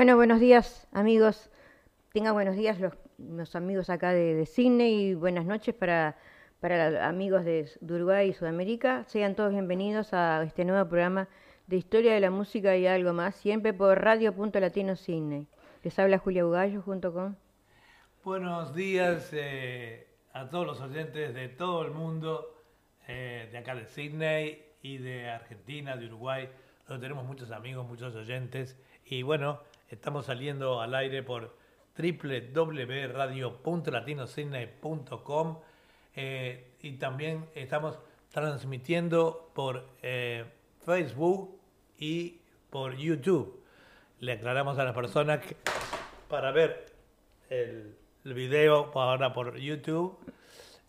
Bueno, buenos días amigos. Tengan buenos días los, amigos acá de, Sydney y buenas noches para, para los amigos de, Uruguay y Sudamérica. Sean todos bienvenidos a este nuevo programa de Historia de la Música y algo más, siempre por Radio Latino Sydney. Les habla Julia Bugallo junto con... Buenos días eh, a todos los oyentes de todo el mundo, eh, de acá de Sydney y de Argentina, de Uruguay, donde tenemos muchos amigos, muchos oyentes. Y bueno, estamos saliendo al aire por www.radio.latinosidney.com eh, y también estamos transmitiendo por eh, Facebook y por YouTube. Le aclaramos a las personas que para ver el, video ahora por YouTube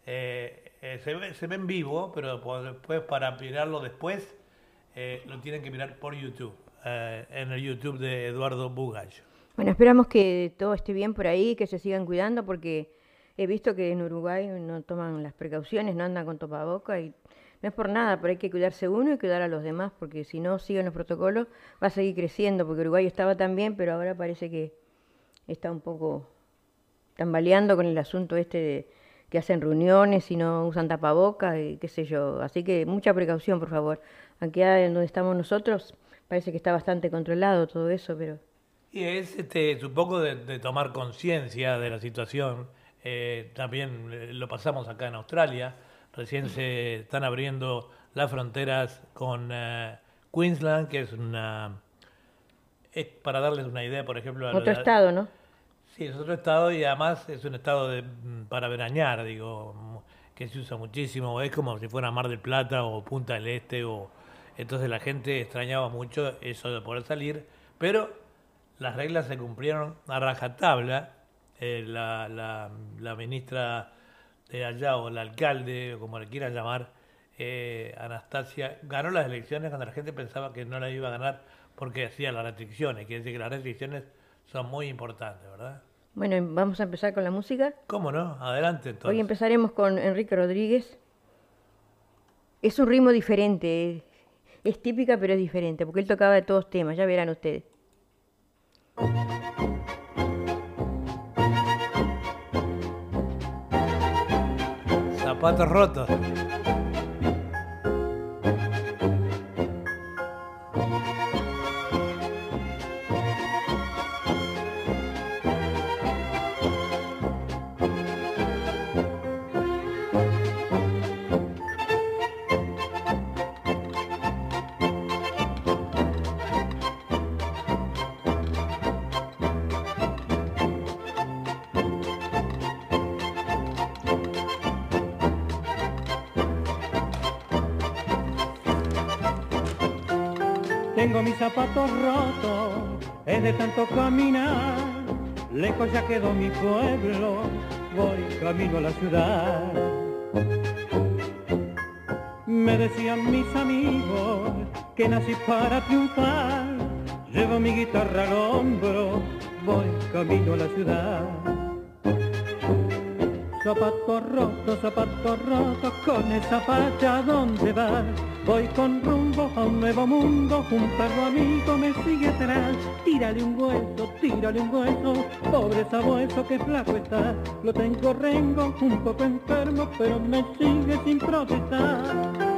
eh, se, ve, en vivo, pero después para mirarlo después lo tienen que mirar por YouTube, en el YouTube de Eduardo Bugallo. Bueno, esperamos que todo esté bien por ahí, que se sigan cuidando, porque he visto que en Uruguay no toman las precauciones, no andan con topaboca y no es por nada, pero hay que cuidarse uno y cuidar a los demás, porque si no siguen los protocolos va a seguir creciendo, porque Uruguay estaba tan bien, pero ahora parece que está un poco tambaleando con el asunto este de que hacen reuniones y no usan tapaboca y qué sé yo. Así que mucha precaución, por favor. Aunque en donde estamos nosotros parece que está bastante controlado todo eso, pero y es, este, supongo, de, de tomar conciencia de la situación. Eh, también eh, lo pasamos acá en Australia. Recién se están abriendo las fronteras con eh, Queensland, que es una... Es para darles una idea, por ejemplo... Otro estado, ¿no? Sí, es otro estado y además es un estado de, mm, para veranear, digo, que se usa muchísimo. Es como si fuera Mar del Plata o Punta del Este. o Entonces la gente extrañaba mucho eso de poder salir, pero las reglas se cumplieron a rajatabla. Eh, la, la, ministra de allá, o el alcalde, o como le quieran llamar, eh, Anastasia, ganó las elecciones cuando la gente pensaba que no la iba a ganar porque hacía las restricciones. Quiere decir que las restricciones son muy importantes, ¿verdad? Bueno, vamos a empezar con la música. ¿Cómo no? Adelante entonces. Hoy empezaremos con Enrique Rodríguez. Es un ritmo diferente, es típica pero es diferente, porque él tocaba de todos temas, ya verán ustedes. Zapatos rotos. Mis zapatos rotos, es de tanto caminar. Lejos ya quedó mi pueblo, voy camino a la ciudad. Me decían mis amigos que nací para triunfar. Llevo mi guitarra al hombro, voy camino a la ciudad. Zapatos rotos, zapatos rotos, con esa facha, ¿dónde vas? Voy con rumbo a un nuevo mundo, un perro amigo me sigue atrás. Tírale un hueso, tírale un hueso, pobre sabueso que flaco está. Lo tengo rengo, un poco enfermo, pero me sigue sin protestar.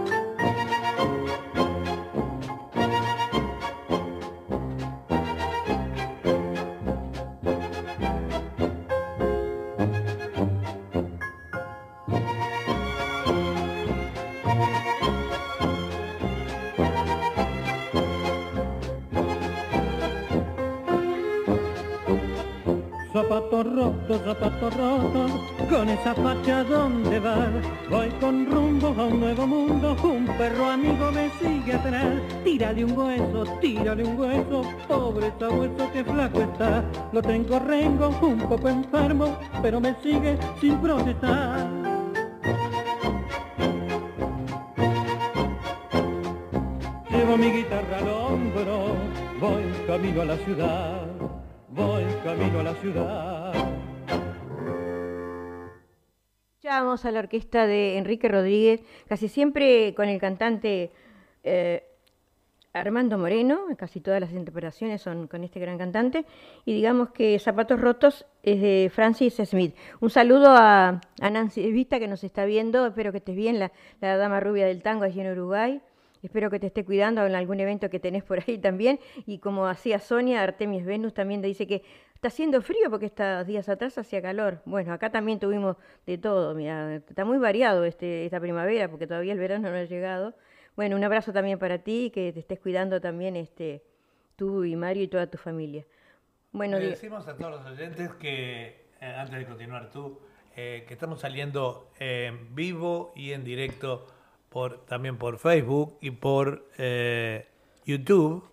Zapatos rotos, con esa facha donde va. Voy con rumbo a un nuevo mundo, un perro amigo me sigue atrás. Tírale un hueso, tírale un hueso, pobre sabueso que flaco está. Lo tengo rengo, un poco enfermo, pero me sigue sin protestar. Llevo mi guitarra al hombro, voy camino a la ciudad, voy camino a la ciudad. Vamos a la orquesta de Enrique Rodríguez, casi siempre con el cantante eh, Armando Moreno, casi todas las interpretaciones son con este gran cantante, y digamos que Zapatos Rotos es de Francis Smith. Un saludo a, a Nancy Vista que nos está viendo, espero que estés bien, la, la dama rubia del tango allí en Uruguay. Espero que te esté cuidando en algún evento que tenés por ahí también. Y como hacía Sonia, Artemis Venus también te dice que está haciendo frío porque estos días atrás hacía calor. Bueno, acá también tuvimos de todo, mira, está muy variado este, esta primavera porque todavía el verano no ha llegado. Bueno, un abrazo también para ti, que te estés cuidando también este, tú y Mario y toda tu familia. Bueno, Le decimos a todos los oyentes que, eh, antes de continuar tú, eh, que estamos saliendo en vivo y en directo por, también por Facebook y por eh, YouTube.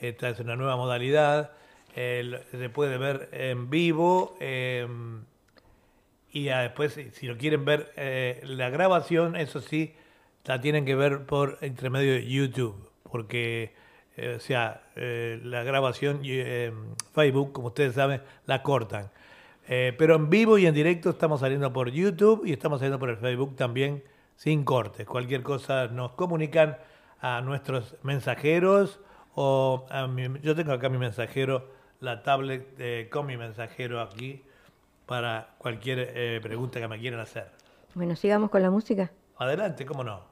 Esta es una nueva modalidad. eh, se puede ver en vivo. eh, y después, si- lo quieren ver, eh, la grabación, eso sí, la tienen que ver por intermedio de YouTube, porque, o sea, la grabación eh, Facebook, como ustedes saben, la cortan. Pero en vivo y en directo estamos saliendo por YouTube y estamos saliendo por el Facebook también sin cortes. Cualquier cosa nos comunican a nuestros mensajeros o a mi- yo tengo acá mi mensajero, la tablet eh, con mi mensajero aquí para cualquier eh, pregunta que me quieran hacer. bueno, sigamos con la música. Adelante, cómo no.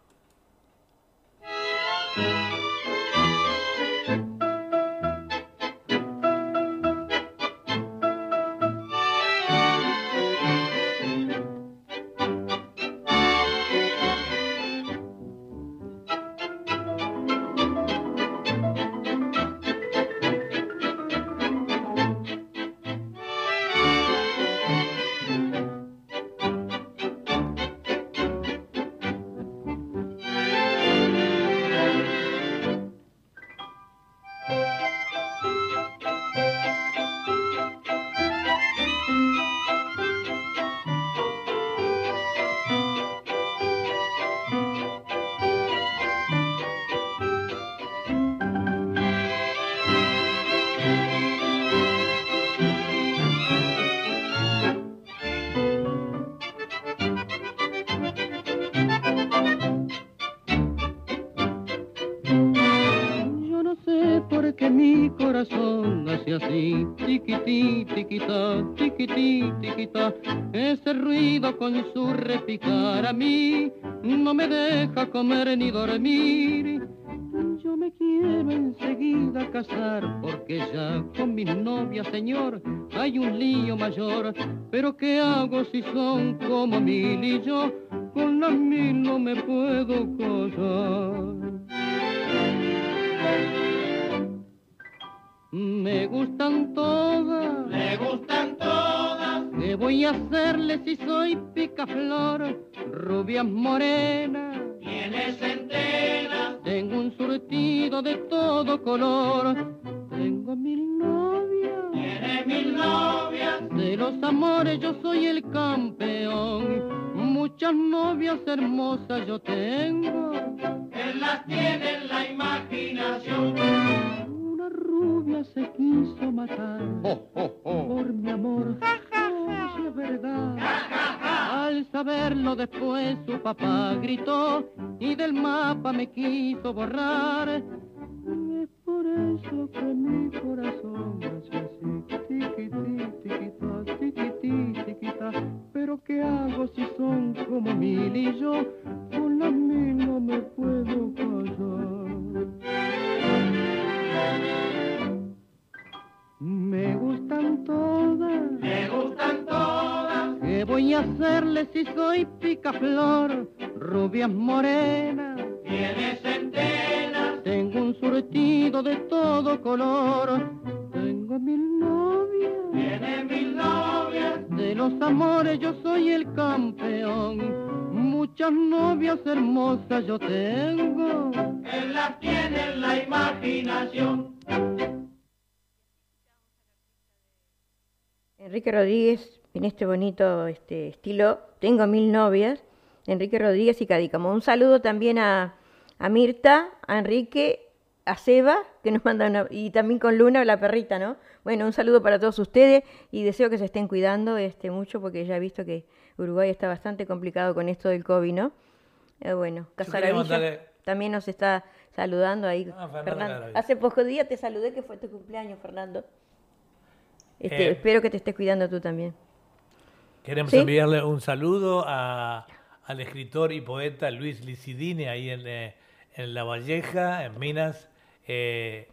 Con su repicar a mí no me deja comer ni dormir. Yo me quiero enseguida casar porque ya con mi novia, señor, hay un lío mayor. Pero ¿qué hago si son como mil y yo con las mil no me puedo casar? Me gustan todas. Me gustan todas. ¿Qué voy a hacerle si soy picaflor? Rubias morenas. Tienes enteras. Tengo un surtido de todo color. Tengo mil novias. Tiene mil novias. De los amores yo soy el campeón. Muchas novias hermosas yo tengo. Él las tiene en la imaginación. Se quiso matar por mi amor. Oh, si es verdad. Al saberlo después su papá gritó y del mapa me quiso borrar. Es por eso que mi corazón hace así, tiquití, tiquitá, tiquití, tiquitá. Pero ¿qué hago si son como mil y yo con las mil no me puedo callar? Me gustan todas. Me gustan todas. ¿Qué voy a hacerle si soy picaflor? Rubias morenas. Tienes enteras. Tengo un surtido de todo color. Tengo mil novias. Tiene mil novias. De los amores yo soy el campeón. Muchas novias hermosas yo tengo. Él las tiene en la imaginación. Enrique Rodríguez, en este bonito este, estilo, Tengo mil novias, Enrique Rodríguez y Cadícamo. Un saludo también a, a Mirta, a Enrique, a Seba, que nos mandan, una- y también con Luna, la perrita, ¿no? Bueno, un saludo para todos ustedes y deseo que se estén cuidando este, mucho porque ya he visto que Uruguay está bastante complicado con esto del COVID, ¿no? Eh, bueno, Casaravilla también nos está saludando ahí. Ah, Fernando. Hace pocos días te saludé que fue tu cumpleaños, Fernando. Este, Eh. Espero que te estés cuidando tú también. Queremos ¿Sí? enviarle un saludo a- al escritor y poeta Luis Licidini, ahí en, eh, en La Valleja, en Minas. Eh,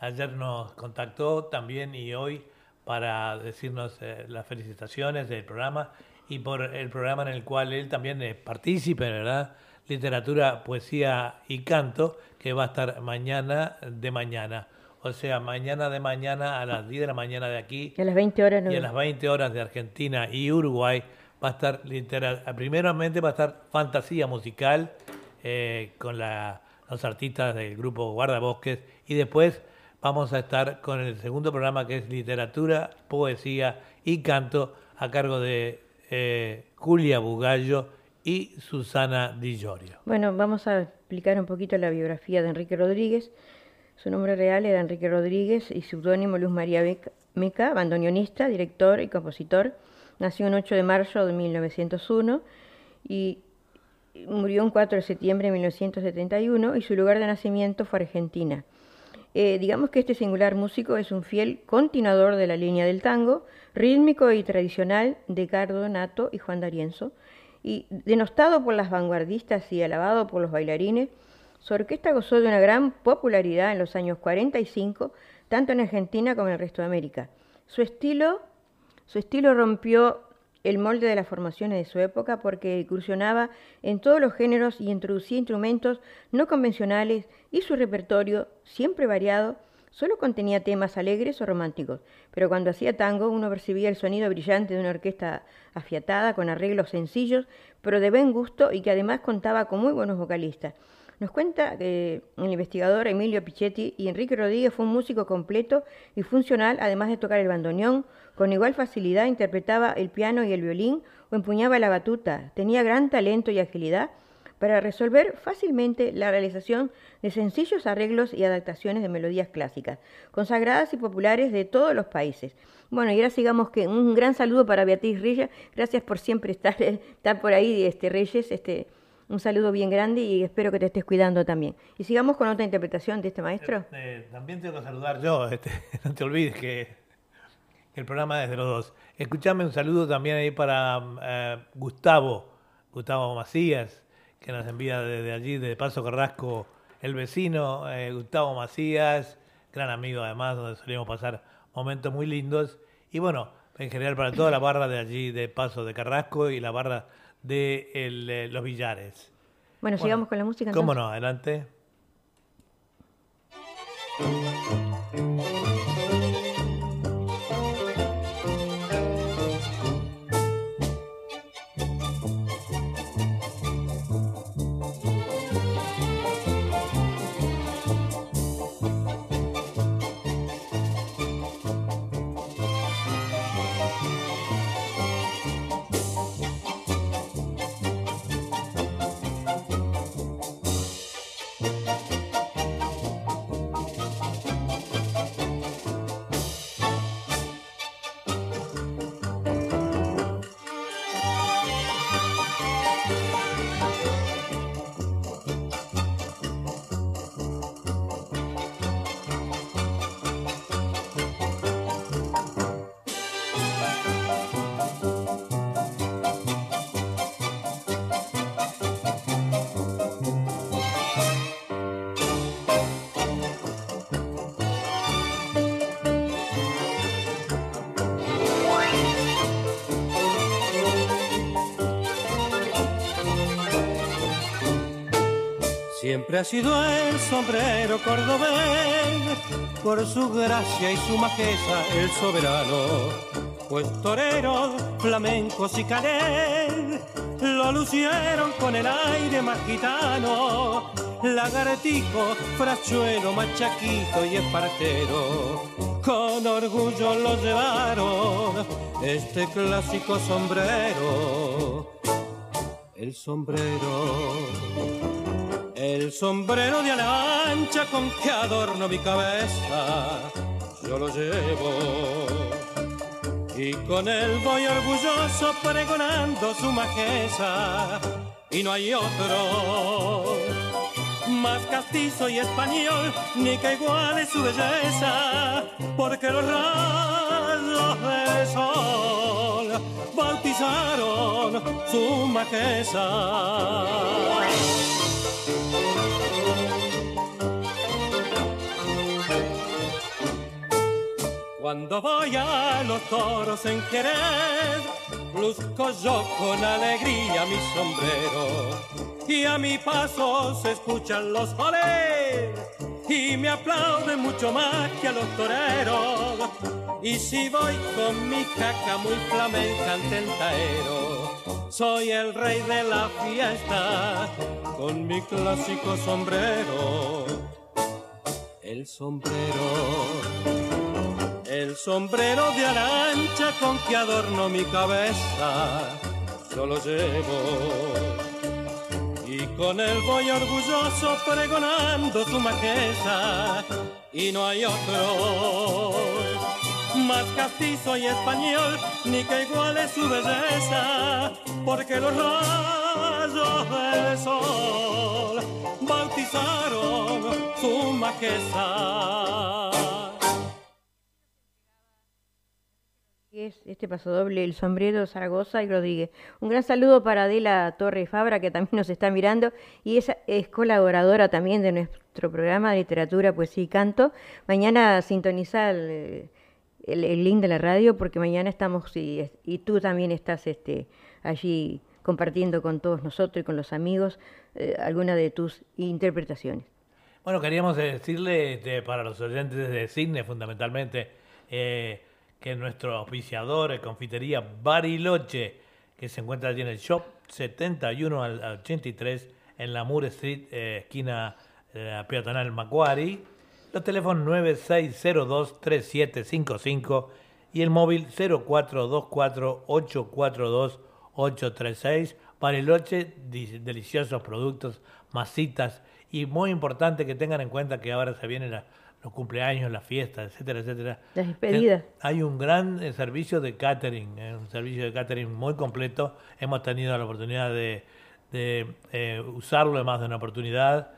ayer nos contactó también y hoy para decirnos eh, las felicitaciones del programa y por el programa en el cual él también es partícipe, ¿verdad? Literatura, poesía y canto, que va a estar mañana de mañana. O sea, mañana de mañana a las 10 de la mañana de aquí A las 20 horas no. y a las 20 horas de Argentina y Uruguay va a estar literal, primeramente va a estar fantasía musical eh, con la- los artistas del grupo Guardabosques y después vamos a estar con el segundo programa que es literatura, poesía y canto a cargo de eh, Julia Bugallo y Susana Di Llorio. Bueno, vamos a explicar un poquito la biografía de Enrique Rodríguez. Su nombre real era Enrique Rodríguez y seudónimo Luz María Meca, bandoneonista, director y compositor. Nació el 8 de marzo de 1901 y murió un 4 de septiembre de 1971 y su lugar de nacimiento fue Argentina. Eh, digamos que este singular músico es un fiel continuador de la línea del tango, rítmico y tradicional de Cardo Nato y Juan D'Arienzo, y denostado por las vanguardistas y alabado por los bailarines, su orquesta gozó de una gran popularidad en los años 45, tanto en Argentina como en el resto de América. Su estilo, rompió el molde de las formaciones de su época porque incursionaba en todos los géneros y introducía instrumentos no convencionales y su repertorio, siempre variado, solo contenía temas alegres o románticos, pero cuando hacía tango uno percibía el sonido brillante de una orquesta afiatada con arreglos sencillos, pero de buen gusto y que además contaba con muy buenos vocalistas. Nos cuenta que el investigador Emilio Pichetti y Enrique Rodríguez fue un músico completo y funcional, además de tocar el bandoneón, con igual facilidad interpretaba el piano y el violín o empuñaba la batuta. Tenía gran talento y agilidad para resolver fácilmente la realización de sencillos arreglos y adaptaciones de melodías clásicas, consagradas y populares de todos los países. Bueno, y ahora sigamos que un gran saludo para Beatriz Reyes, gracias por siempre estar, estar por ahí, este Reyes, este un saludo bien grande y espero que te estés cuidando también. Y sigamos con otra interpretación de este maestro. Eh, también tengo que saludar yo, este, no te olvides que el programa es de los dos. Escuchame un saludo también ahí para eh, Gustavo, Gustavo Macías, que nos envía desde allí, de Paso Carrasco, el vecino, eh, Gustavo Macías, gran amigo además, donde solíamos pasar momentos muy lindos. Y bueno, en general para toda la barra de allí, de Paso de Carrasco y la barra de el, eh, Los Villares. Bueno, Bueno, sigamos con la música. ¿Cómo entonces. no? Adelante. Sido el sombrero cordobés, por su gracia y su majeza el soberano. Pues toreros, flamencos y calés lo lucieron con el aire más gitano. Lagartijo, frachuelo, machaquito y espartero, con orgullo lo llevaron este clásico sombrero. El sombrero el sombrero de ala ancha con que adorno mi cabeza, yo lo llevo. Y con él voy orgulloso pregonando su majeza. Y no hay otro, más castizo y español, ni que iguale su belleza, porque los rayos del sol bautizaron su majestad. Cuando voy a los toros en Jerez, luzco yo con alegría mi sombrero y a mi paso se escuchan los olés y me aplauden mucho más que a los toreros. Y si voy con mi caca muy flamenca ante el soy el rey de la fiesta con mi clásico sombrero. El sombrero, el sombrero de arancha con que adorno mi cabeza, yo lo llevo. Y con él voy orgulloso pregonando su majestad y no hay otro más castizo y español ni que iguale su belleza porque los rayos del sol bautizaron su majestad este paso doble, el sombrero Zaragoza y Rodríguez. Un gran saludo para Adela Torre Fabra, que también nos está mirando, y es, es colaboradora también de nuestro programa de literatura, poesía y canto. Mañana sintonizar el, link de la radio, porque mañana estamos, y, tú también estás este, allí compartiendo con todos nosotros y con los amigos eh, alguna de tus interpretaciones. Bueno, queríamos decirle este, para los oyentes de Cine, fundamentalmente, eh, que es nuestro auspiciador, Confitería Bariloche, que se encuentra allí en el shop 71 al 83 en la Moore Street, eh, esquina eh, peatonal Macquarie. Los teléfonos 9602-3755 y el móvil 0424-842-836. Bariloche, deliciosos productos, masitas y muy importante que tengan en cuenta que ahora se viene la los cumpleaños, las fiestas, etcétera, etcétera. Las despedidas. Hay un gran eh, servicio de catering, eh, un servicio de catering muy completo. Hemos tenido la oportunidad de, eh, usarlo de más de una oportunidad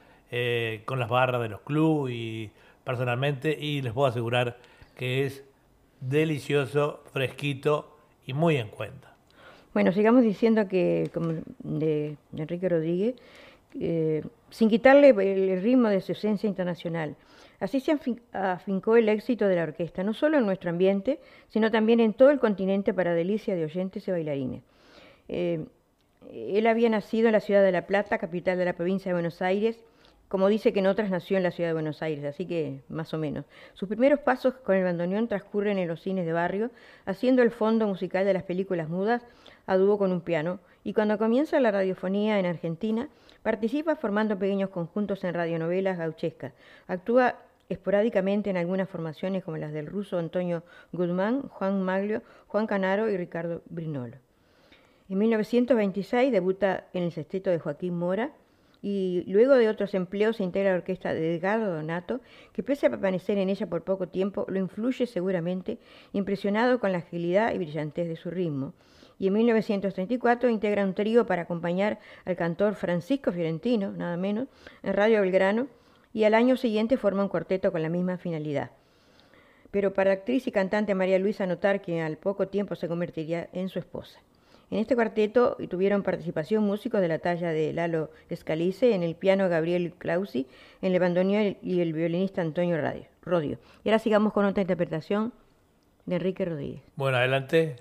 con las barras de los clubes y personalmente y les puedo asegurar que es delicioso, fresquito y muy en cuenta. Bueno, sigamos diciendo que, como de, Enrique Rodríguez, sin quitarle el ritmo de su esencia internacional, Así se afincó el éxito de la orquesta, no solo en nuestro ambiente, sino también en todo el continente para delicia de oyentes y bailarines. Eh, él había nacido en la ciudad de La Plata, capital de la provincia de Buenos Aires, como dice que en otras nació en la ciudad de Buenos Aires, así que más o menos. Sus primeros pasos con el bandoneón transcurren en los cines de barrio, haciendo el fondo musical de las películas mudas a dúo con un piano, y cuando comienza la radiofonía en Argentina, participa formando pequeños conjuntos en radionovelas gauchescas. Actúa esporádicamente en algunas formaciones como las del ruso Antonio Guzmán, Juan Maglio, Juan Canaro y Ricardo Brinolo. En 1926 debuta en el sexteto de Joaquín Mora y luego de otros empleos se integra la orquesta de Edgardo Donato, que pese a permanecer en ella por poco tiempo, lo influye seguramente, impresionado con la agilidad y brillantez de su ritmo. Y en 1934 integra un trío para acompañar al cantor Francisco Fiorentino, nada menos, en Radio Belgrano, y al año siguiente forma un cuarteto con la misma finalidad. Pero para actriz y cantante María Luisa notar que al poco tiempo se convertiría en su esposa. En este cuarteto tuvieron participación músicos de la talla de Lalo Escalice, en el piano Gabriel Clausi, en el bandoneón y el violinista Antonio Rodio. Y ahora sigamos con otra interpretación de Enrique Rodríguez. Bueno, adelante.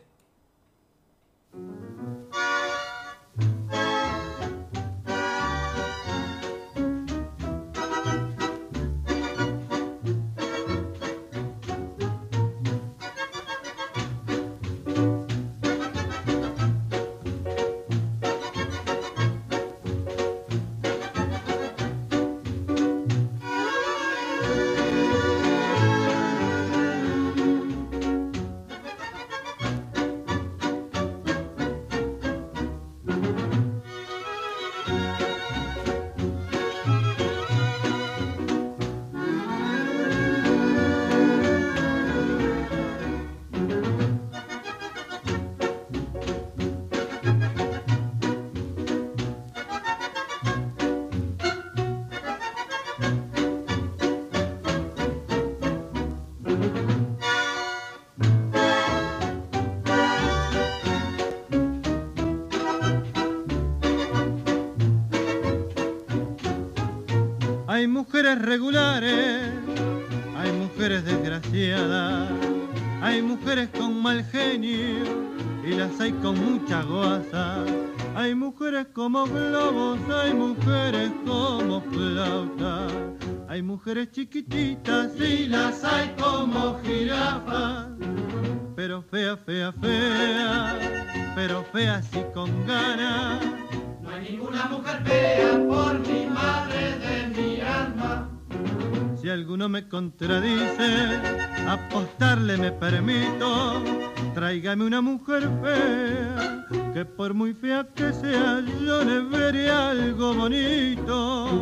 Mujeres regulares, hay mujeres desgraciadas, hay mujeres con mal genio y las hay con mucha goza. Hay mujeres como globos, hay mujeres como flautas, hay mujeres chiquititas y las hay como jirafas. Pero fea, fea, fea, pero fea sí con ganas. Ninguna mujer fea por mi madre de mi alma. Si alguno me contradice, apostarle me permito. Tráigame una mujer fea, que por muy fea que sea, yo le veré algo bonito.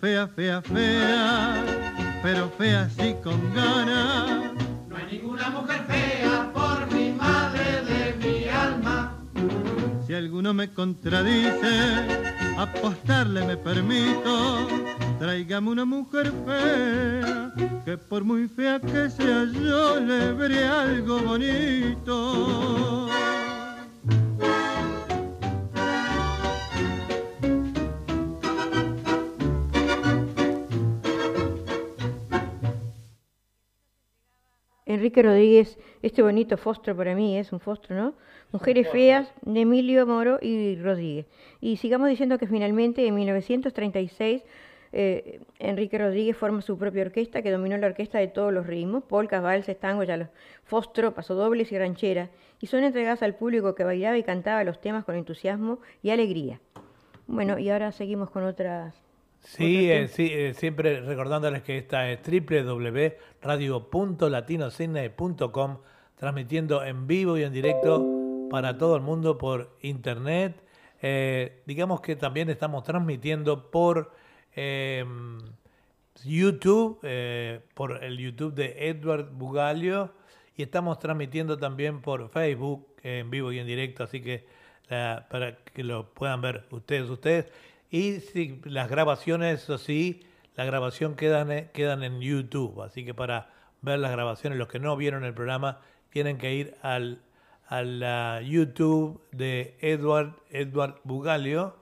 Fea, fea, fea, pero fea sí con ganas. No hay ninguna mujer fea por mi madre de mi alma. Si alguno me contradice, apostarle me permito. Tráigame una mujer fea, que por muy fea que sea yo le veré algo bonito. Enrique Rodríguez, este bonito fostro para mí es un fostro, ¿no? Mujeres feas de Emilio Moro y Rodríguez. Y sigamos diciendo que finalmente en 1936 eh, Enrique Rodríguez forma su propia orquesta que dominó la orquesta de todos los ritmos, polcas, valses, tangos, ya los fostro, pasodobles y ranchera, y son entregadas al público que bailaba y cantaba los temas con entusiasmo y alegría. Bueno, y ahora seguimos con otras Sí, eh, sí, eh, siempre recordándoles que esta es www.radio.latinocine.com, transmitiendo en vivo y en directo para todo el mundo por internet. Eh, digamos que también estamos transmitiendo por eh, YouTube, por el YouTube de Edward Bugalio, y estamos transmitiendo también por Facebook en vivo y en directo, así que para que lo puedan ver ustedes, ustedes. Y si, las grabaciones, eso sí, la grabación quedan, eh, quedan en YouTube, así que para ver las grabaciones, los que no vieron el programa, tienen que ir al, a la YouTube de Edward, Edward Bugalio,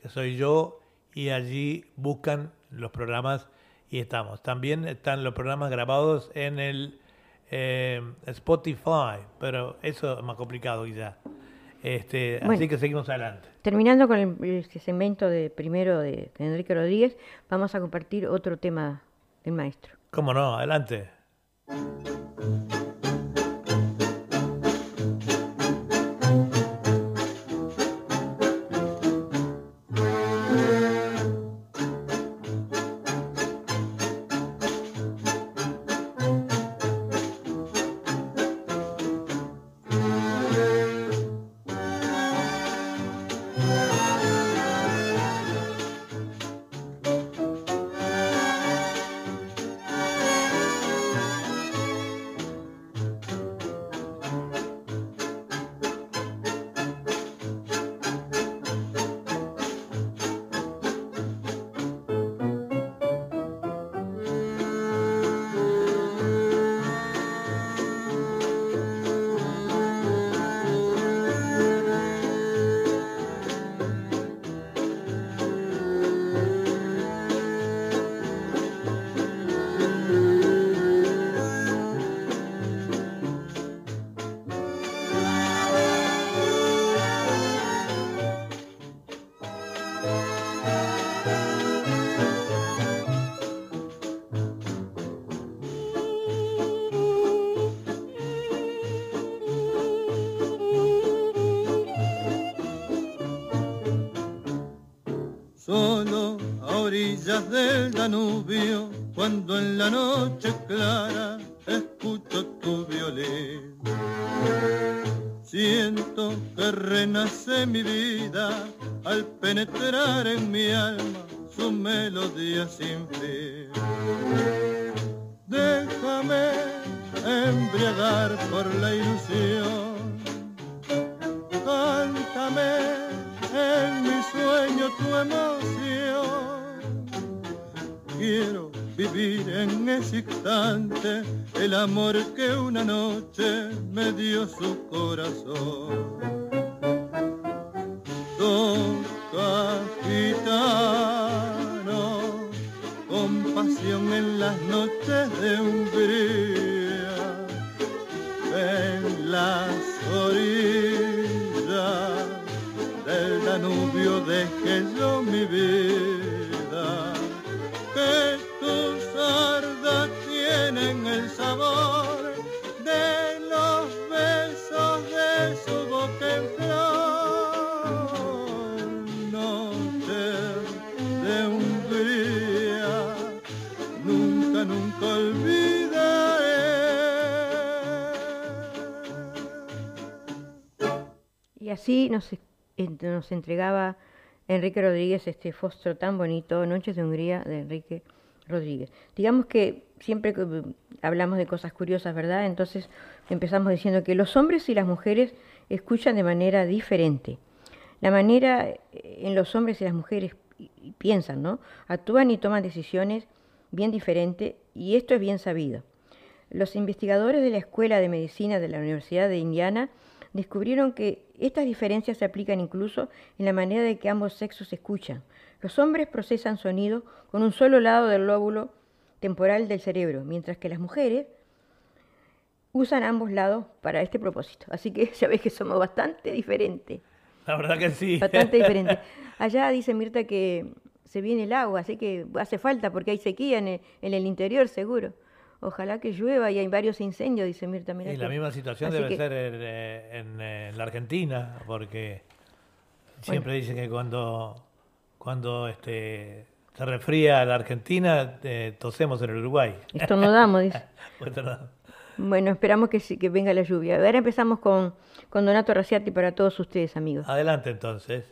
que soy yo, y allí buscan los programas y estamos. También están los programas grabados en el eh, Spotify, pero eso es más complicado quizá. Este, Bueno. Así que seguimos adelante. Terminando con el, el segmento de primero de Enrique Rodríguez, vamos a compartir otro tema del maestro. ¿Cómo no? Adelante. Orillas del Y así nos, nos entregaba Enrique Rodríguez este fósforo tan bonito, Noches de Hungría, de Enrique Rodríguez. Digamos que siempre mm, hablamos de cosas curiosas, ¿verdad? Entonces empezamos diciendo que los hombres y las mujeres escuchan de manera diferente. La manera eh, en los hombres y las mujeres piensan, ¿no? Actúan y toman decisiones bien diferentes y esto es bien sabido. Los investigadores de la Escuela de Medicina de la Universidad de Indiana descubrieron que estas diferencias se aplican incluso en la manera de que ambos sexos escuchan. Los hombres procesan sonido con un solo lado del lóbulo temporal del cerebro, mientras que las mujeres usan ambos lados para este propósito. Así que ya ves que somos bastante diferentes. La verdad que sí. Bastante diferente. Allá dice Mirta que se viene el agua, así que hace falta porque hay sequía en el, en el interior seguro. Ojalá que llueva y hay varios incendios, dice Mirta. Mirá Y la misma situación así debe que- ser en, eh, en, eh, en la Argentina, porque siempre dicen que cuando, cuando este, se refría la Argentina, eh, tosemos en el Uruguay. Estornudamos, dice. Pues. Bueno, esperamos que, sí- que venga la lluvia. Ahora empezamos con, con Donato Raciati para todos ustedes, amigos. Adelante entonces.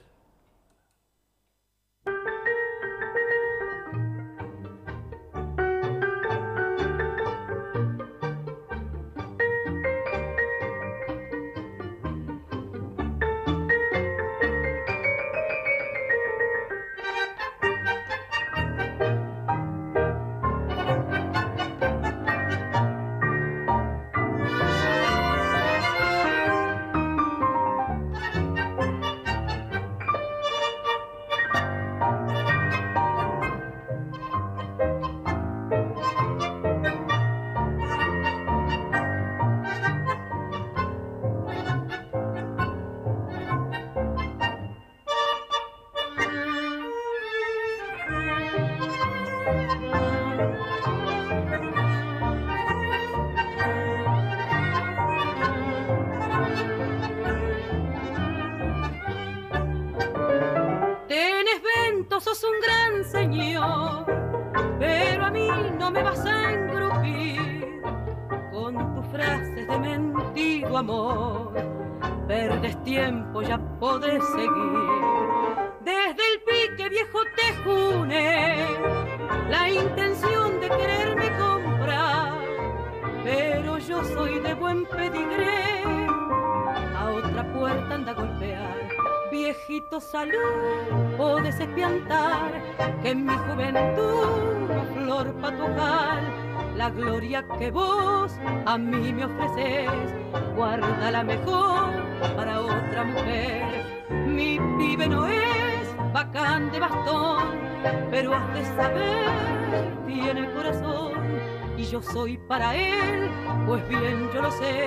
Soy para él, pues bien yo lo sé,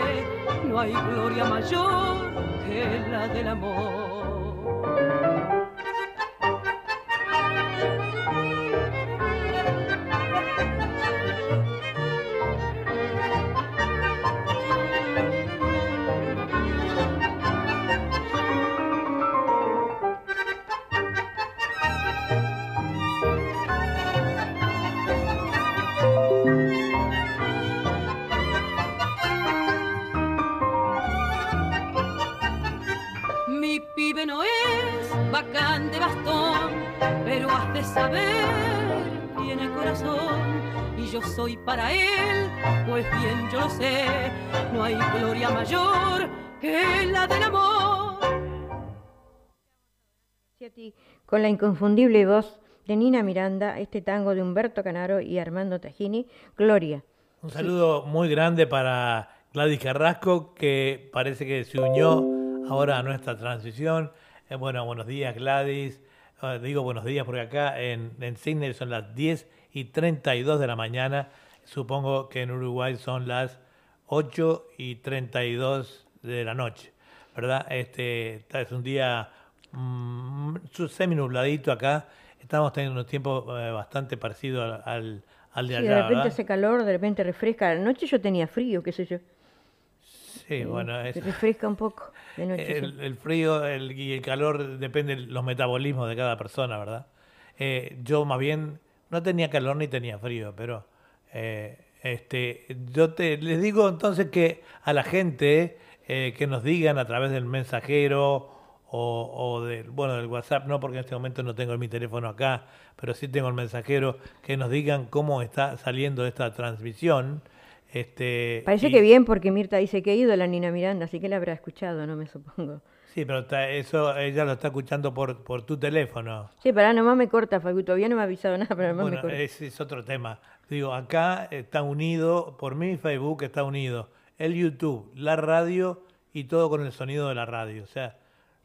no hay gloria mayor que la del amor. Soy para él, pues bien yo lo sé, no hay gloria mayor que la del amor. Con la inconfundible voz de Nina Miranda, este tango de Humberto Canaro y Armando Tajini, Gloria. Un saludo muy grande para Gladys Carrasco, que parece que se unió ahora a nuestra transición. Eh, bueno, buenos días Gladys. Ah, digo buenos días porque acá en, en Sydney son las 10 y 32 de la mañana. Supongo que en Uruguay son las 8 y 32 de la noche, ¿verdad? Este, es un día mmm, semi nubladito acá. Estamos teniendo un tiempo eh, bastante parecido al, al, al de Sí, allá, de repente ¿verdad? hace calor, de repente refresca. Anoche yo tenía frío, qué sé yo. Sí, bueno, es- refresca un poco de noche. sí. el, el frío el- y el calor depende de los metabolismos de cada persona, ¿verdad? Eh, yo más bien no tenía calor ni tenía frío, pero eh, este, yo te, les digo entonces que a la gente eh, que nos digan a través del mensajero o, o del, bueno, del WhatsApp, no porque en este momento no tengo mi teléfono acá, pero sí tengo el mensajero, que nos digan cómo está saliendo esta transmisión. Este, Parece y- que bien porque Mirta dice que ha ido la Nina Miranda, así que la habrá escuchado, no me supongo. Sí, pero está- eso ella lo está escuchando por, por tu teléfono. Sí, pará, nomás me corta, Facu, todavía no me ha avisado nada, pero nomás me Bueno, corta. ese es otro tema. Digo, acá está unido, por mi Facebook está unido el YouTube, la radio y todo con el sonido de la radio. O sea,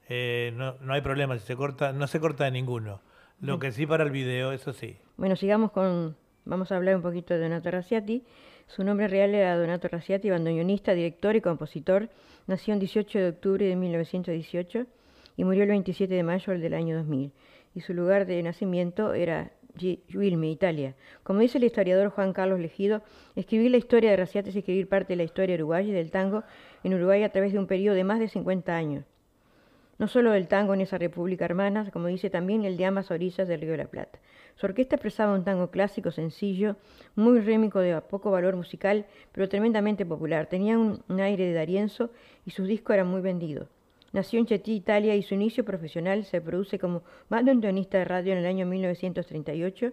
eh, no, no hay problema, si se corta, no se corta de ninguno. Lo que sí para el video, eso sí. Bueno, sigamos con. Vamos a hablar un poquito de Donato Raciati. Su nombre real era Donato Raciati, bandoneonista, director y compositor. Nació el 18 de octubre de 1918 y murió el 27 de mayo del año 2000. Y su lugar de nacimiento era Wilme, Italia. Como dice el historiador Juan Carlos Legido, escribir la historia de Raciati es escribir parte de la historia uruguaya y del tango en Uruguay a través de un periodo de más de 50 años. No solo del tango en esa república hermana, como dice también el de ambas orillas del Río de la Plata. Su orquesta expresaba un tango clásico, sencillo, muy rítmico, de poco valor musical, pero tremendamente popular. Tenía un, aire de Darienzo y sus discos eran muy vendidos. Nació en Chetí, Italia, y su inicio profesional se produce como bandoneonista de radio en el año 1938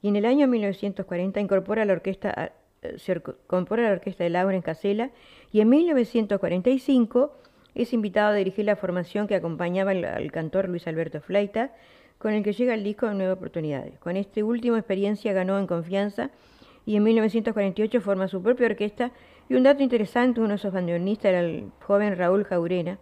y en el año 1940 incorpora la orquesta, eh, se incorpora la orquesta de Laura en Casela y en 1945 es invitado a dirigir la formación que acompañaba al, al cantor Luis Alberto Fleita, con el que llega el disco Nuevas Oportunidades. Con esta última experiencia ganó en confianza y en 1948 forma su propia orquesta y un dato interesante, uno de esos bandoneonistas era el joven Raúl Jaurena,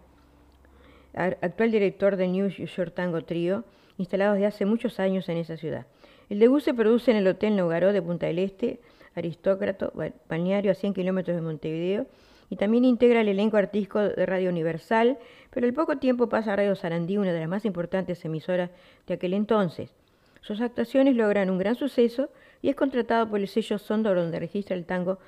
actual director del New York Tango Trio, instalado desde hace muchos años en esa ciudad. El debut se produce en el Hotel Nogaró de Punta del Este, aristócrata, ba- balneario a 100 kilómetros de Montevideo, y también integra el elenco artístico de Radio Universal, pero al poco tiempo pasa a Radio Sarandí, una de las más importantes emisoras de aquel entonces. Sus actuaciones logran un gran suceso y es contratado por el sello Sondor, donde registra el tango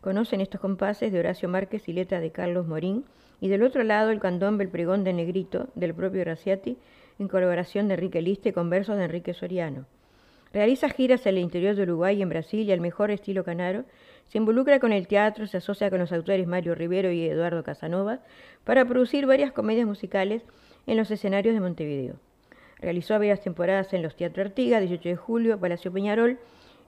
Conocen estos compases de Horacio Márquez y letra de Carlos Morín, y del otro lado el candombe El pregón de Negrito, del propio Graciati, en colaboración de Enrique Liste con versos de Enrique Soriano. Realiza giras en el interior de Uruguay y en Brasil y al mejor estilo canaro. Se involucra con el teatro, se asocia con los autores Mario Rivero y Eduardo Casanova para producir varias comedias musicales en los escenarios de Montevideo. Realizó varias temporadas en los Teatro Artigas, 18 de julio, Palacio Peñarol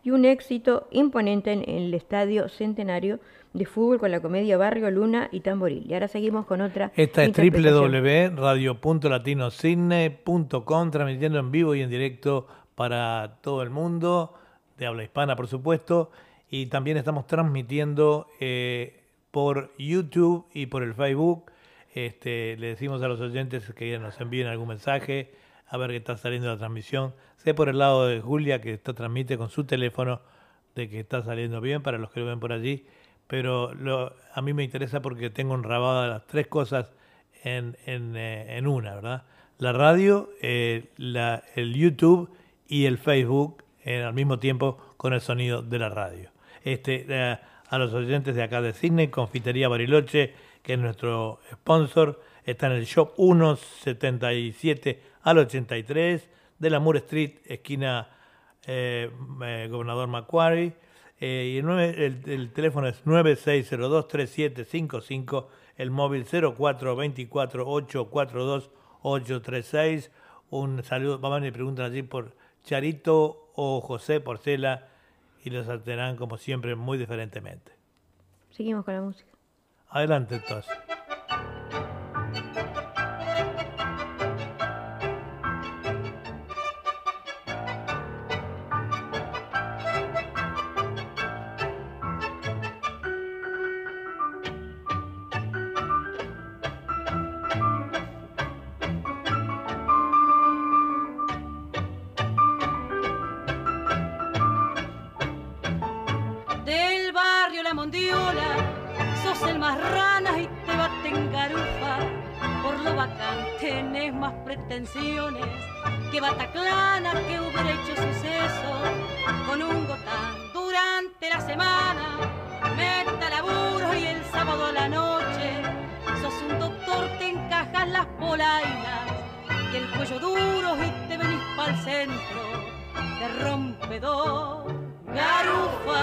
y un éxito imponente en el Estadio Centenario de Fútbol con la comedia Barrio Luna y Tamboril. Y ahora seguimos con otra. Esta es interpretación. www.radio.latinocidne.com, transmitiendo en vivo y en directo para todo el mundo, de habla hispana, por supuesto. Y también estamos transmitiendo eh, por YouTube y por el Facebook. Este, le decimos a los oyentes que nos envíen algún mensaje, a ver qué está saliendo la transmisión. Sé por el lado de Julia que está transmite con su teléfono de que está saliendo bien para los que lo ven por allí. Pero lo- a mí me interesa porque tengo enrabadas las tres cosas en, en, eh, una, ¿verdad? La radio, eh, la- el YouTube y el Facebook eh, al mismo tiempo con el sonido de la radio. Este, eh, a los oyentes de acá de Cine, Confitería Bariloche, que es nuestro sponsor, está en el shop 177 al 83 de la Moore Street, esquina eh, eh, Gobernador Macquarie. Y el teléfono es 9602-3755, el móvil 0424-842-836 Un saludo, vamos y preguntan allí por Charito o José Porcela y los atenderán como siempre muy diferentemente. Seguimos con la música. Adelante entonces. Que Bataclana que hubiera hecho suceso con un gotán durante la semana. Meta laburo y el sábado a la noche sos un doctor, te encajas las polainas y el cuello duro y te venís pa'l centro de rompedor. Garufa,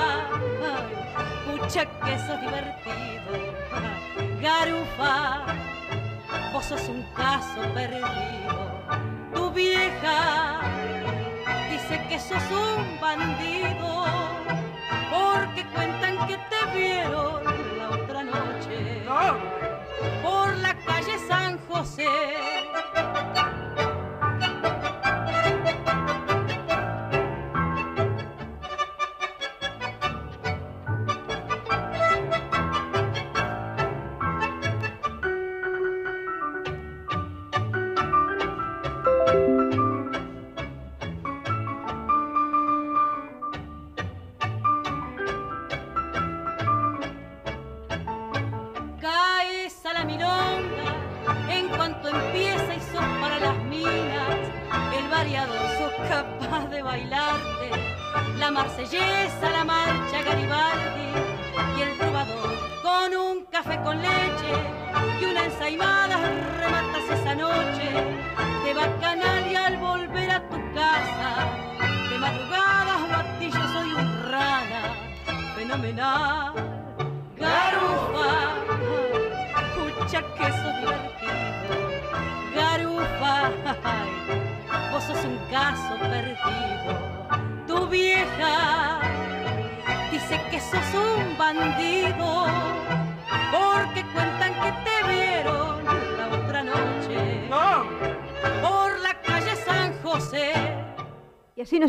ay, pucha que sos divertido. Garufa, vos sos un caso perdido. Dice que sos un bandido, porque cuentan que te vieron la otra noche por la calle San José.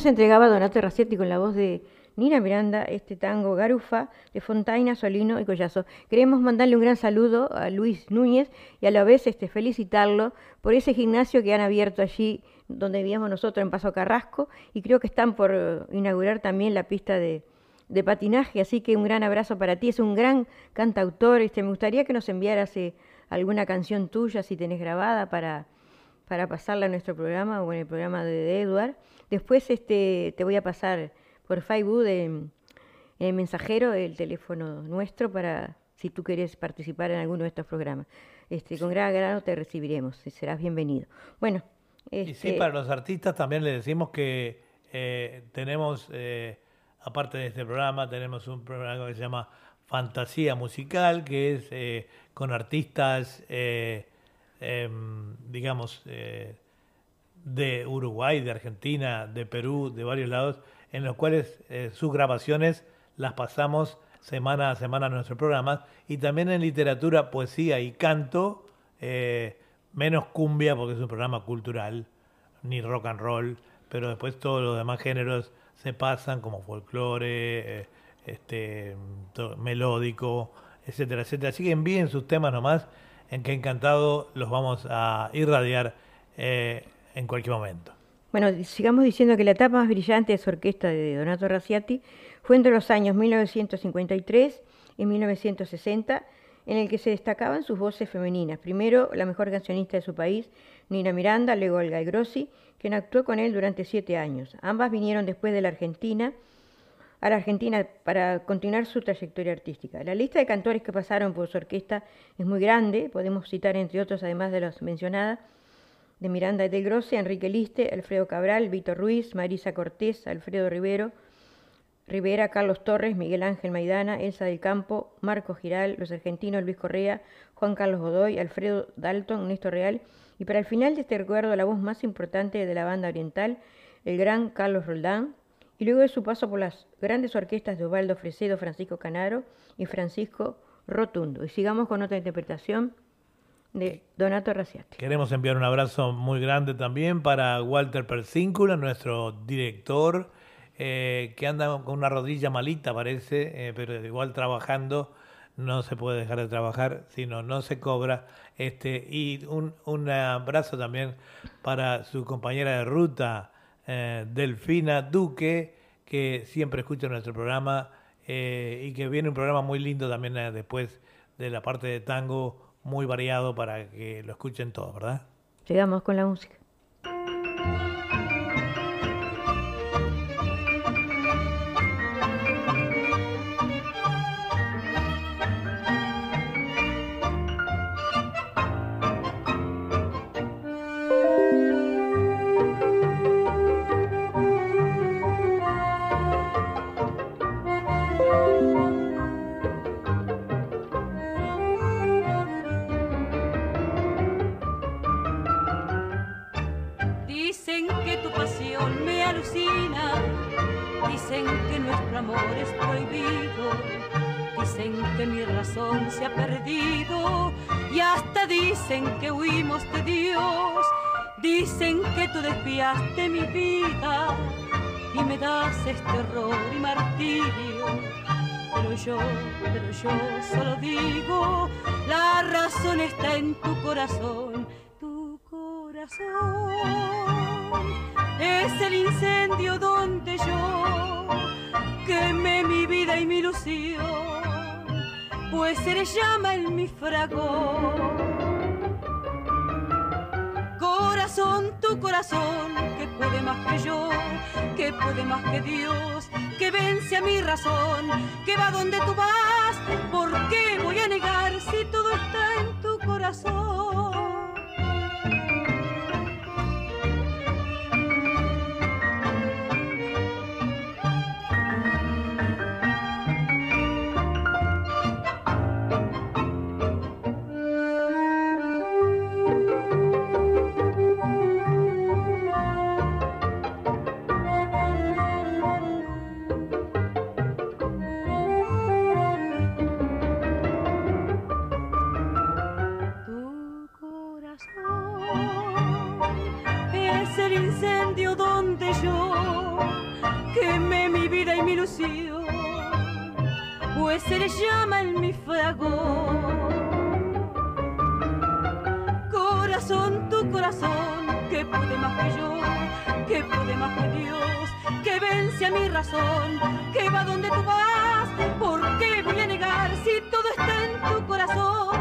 Nos entregaba Donato Racietti con la voz de Nina Miranda este tango Garufa de Fontaina, Solino y Collazo. Queremos mandarle un gran saludo a Luis Núñez y a la vez este, felicitarlo por ese gimnasio que han abierto allí donde vivíamos nosotros en Paso Carrasco y creo que están por eh, inaugurar también la pista de, de patinaje, así que un gran abrazo para ti, es un gran cantautor, este, me gustaría que nos enviaras eh, alguna canción tuya si tenés grabada para, para pasarla a nuestro programa o en el programa de, de. Después este, te voy a pasar por Facebook de- en el mensajero el teléfono nuestro para si tú quieres participar en alguno de estos programas. Este, con gran grado te recibiremos y serás bienvenido. Bueno, Y sí, este, para los artistas también les decimos que eh, tenemos, eh, aparte de este programa, tenemos un programa que se llama Fantasía Musical, que es eh, con artistas, eh, em, digamos, eh, de Uruguay, de Argentina, de Perú, de varios lados, en los cuales eh, sus grabaciones las pasamos semana a semana en nuestros programas, y también en literatura, poesía y canto, eh, menos cumbia porque es un programa cultural, ni rock and roll, pero después todos los demás géneros se pasan como folclore, eh, este, melódico, etcétera, etcétera. Así que envíen sus temas nomás, en que encantado los vamos a irradiar eh, en cualquier momento. Bueno, sigamos diciendo que la etapa más brillante de su orquesta de Donato Raciati fue entre los años 1953 y 1960, en el que se destacaban sus voces femeninas. Primero, la mejor cancionista de su país, Nina Miranda, luego Olga Grossi, quien actuó con él durante siete años. Ambas vinieron después de la Argentina, a la Argentina para continuar su trayectoria artística. La lista de cantores que pasaron por su orquesta es muy grande, podemos citar entre otros, además de las mencionadas, de Miranda del Grosse, Enrique Liste, Alfredo Cabral, Víctor Ruiz, Marisa Cortés, Alfredo Rivero, Rivera, Carlos Torres, Miguel Ángel Maidana, Elsa del Campo, Marco Giral, los argentinos Luis Correa, Juan Carlos Godoy, Alfredo Dalton, Néstor Real. Y para el final de este recuerdo la voz más importante de la banda oriental, el gran Carlos Roldán, y luego de su paso por las grandes orquestas de Osvaldo Fresedo, Francisco Canaro y Francisco Rotundo. Y sigamos con otra interpretación de Donato Raciati. Queremos enviar un abrazo muy grande también para Walter Persíncula, nuestro director, eh, que anda con una rodilla malita, parece, eh, pero igual trabajando. No se puede dejar de trabajar, sino no se cobra. Este, y un, un abrazo también para su compañera de ruta, eh, Delfina Duque, que siempre escucha nuestro programa y que viene un programa muy lindo también después de la parte de tango muy variado para que lo escuchen todos, ¿verdad? Llegamos con la música. Pero yo solo digo, la razón está en tu corazón, tu corazón. Es el incendio donde yo quemé mi vida y mi ilusión, pues eres llama en mi fragor corazón, tu corazón, que puede más que yo, que puede más que Dios, que vence a mi razón, que va donde tú vas, ¿por qué voy a negar si todo está en tu corazón? Corazón, que puede más que yo, que puede más que Dios, que vence a mi razón, que va donde tú vas, ¿por qué voy a negar si todo está en tu corazón?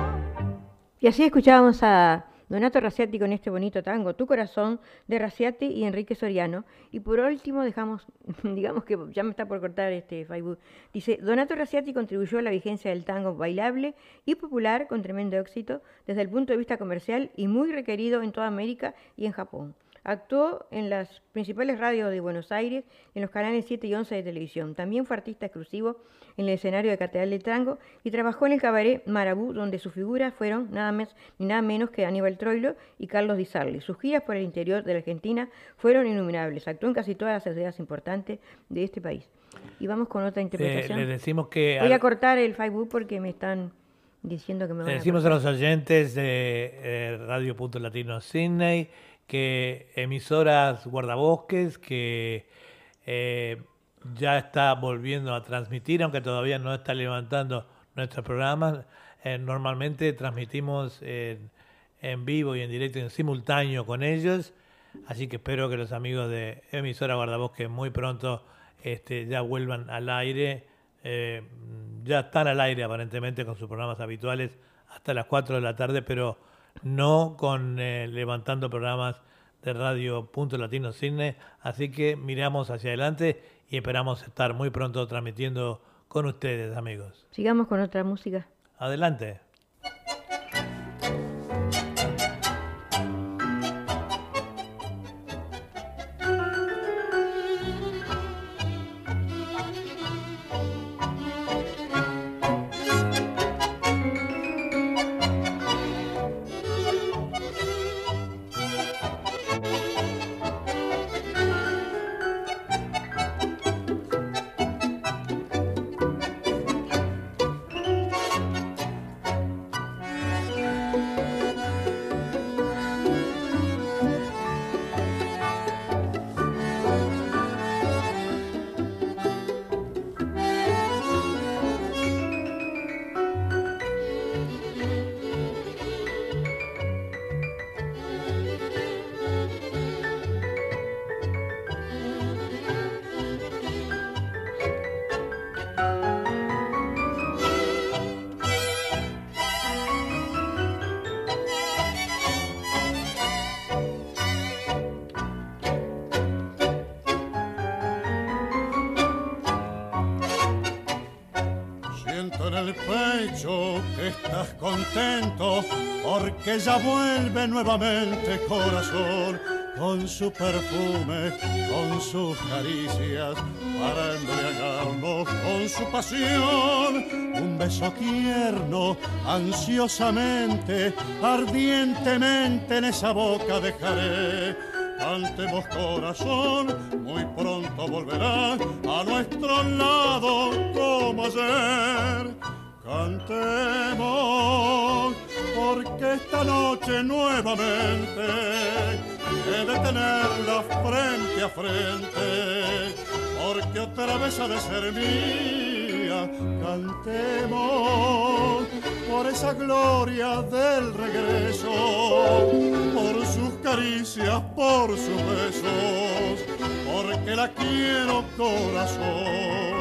Y así escuchábamos a Donato Raciati con este bonito tango, Tu Corazón, de Raciati y Enrique Soriano. Y por último dejamos, digamos que ya me está por cortar este Facebook, dice, Donato Raciati contribuyó a la vigencia del tango bailable y popular con tremendo éxito desde el punto de vista comercial y muy requerido en toda América y en Japón. Actuó en las principales radios de Buenos Aires, en los canales 7 y 11 de televisión. También fue artista exclusivo en el escenario de Catedral de Tango y trabajó en el cabaret Marabú, donde sus figuras fueron nada más ni nada menos que Aníbal Troilo y Carlos Di Sarli. Sus giras por el interior de la Argentina fueron innumerables. Actuó en casi todas las ciudades importantes de este país. Y vamos con otra interpretación. le decimos que Voy a cortar el Facebook porque me están diciendo que me van Le decimos a, los oyentes de eh, Radio Punto Latino Sydney que emisoras guardabosques que eh, ya está volviendo a transmitir, aunque todavía no está levantando nuestros programas. Eh, normalmente transmitimos en, vivo y en directo, en simultáneo con ellos. Así que espero que los amigos de emisora guardabosques muy pronto este, ya vuelvan al aire. Eh, ya están al aire aparentemente con sus programas habituales hasta las 4 de la tarde, pero no con eh, levantando programas de Radio Punto Latino Cine, así que miramos hacia adelante y esperamos estar muy pronto transmitiendo con ustedes, amigos. Sigamos con otra música. Adelante. Nuevamente corazón con su perfume, con sus caricias, para embriagarnos con su pasión. Un beso tierno, ansiosamente, ardientemente en esa boca dejaré. Cantemos corazón, muy pronto volverá a nuestro lado como ayer. Cantemos, porque esta noche nuevamente he de tenerla frente a frente, porque otra vez ha de ser mía. Cantemos por esa gloria del regreso, por sus caricias, por sus besos, porque la quiero corazón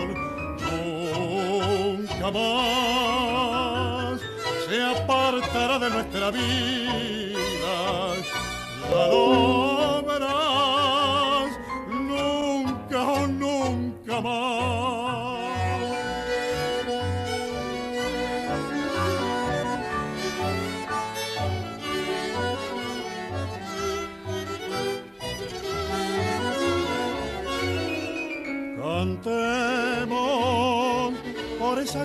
jamás se apartará de nuestra vida. La lo verás nunca o nunca más.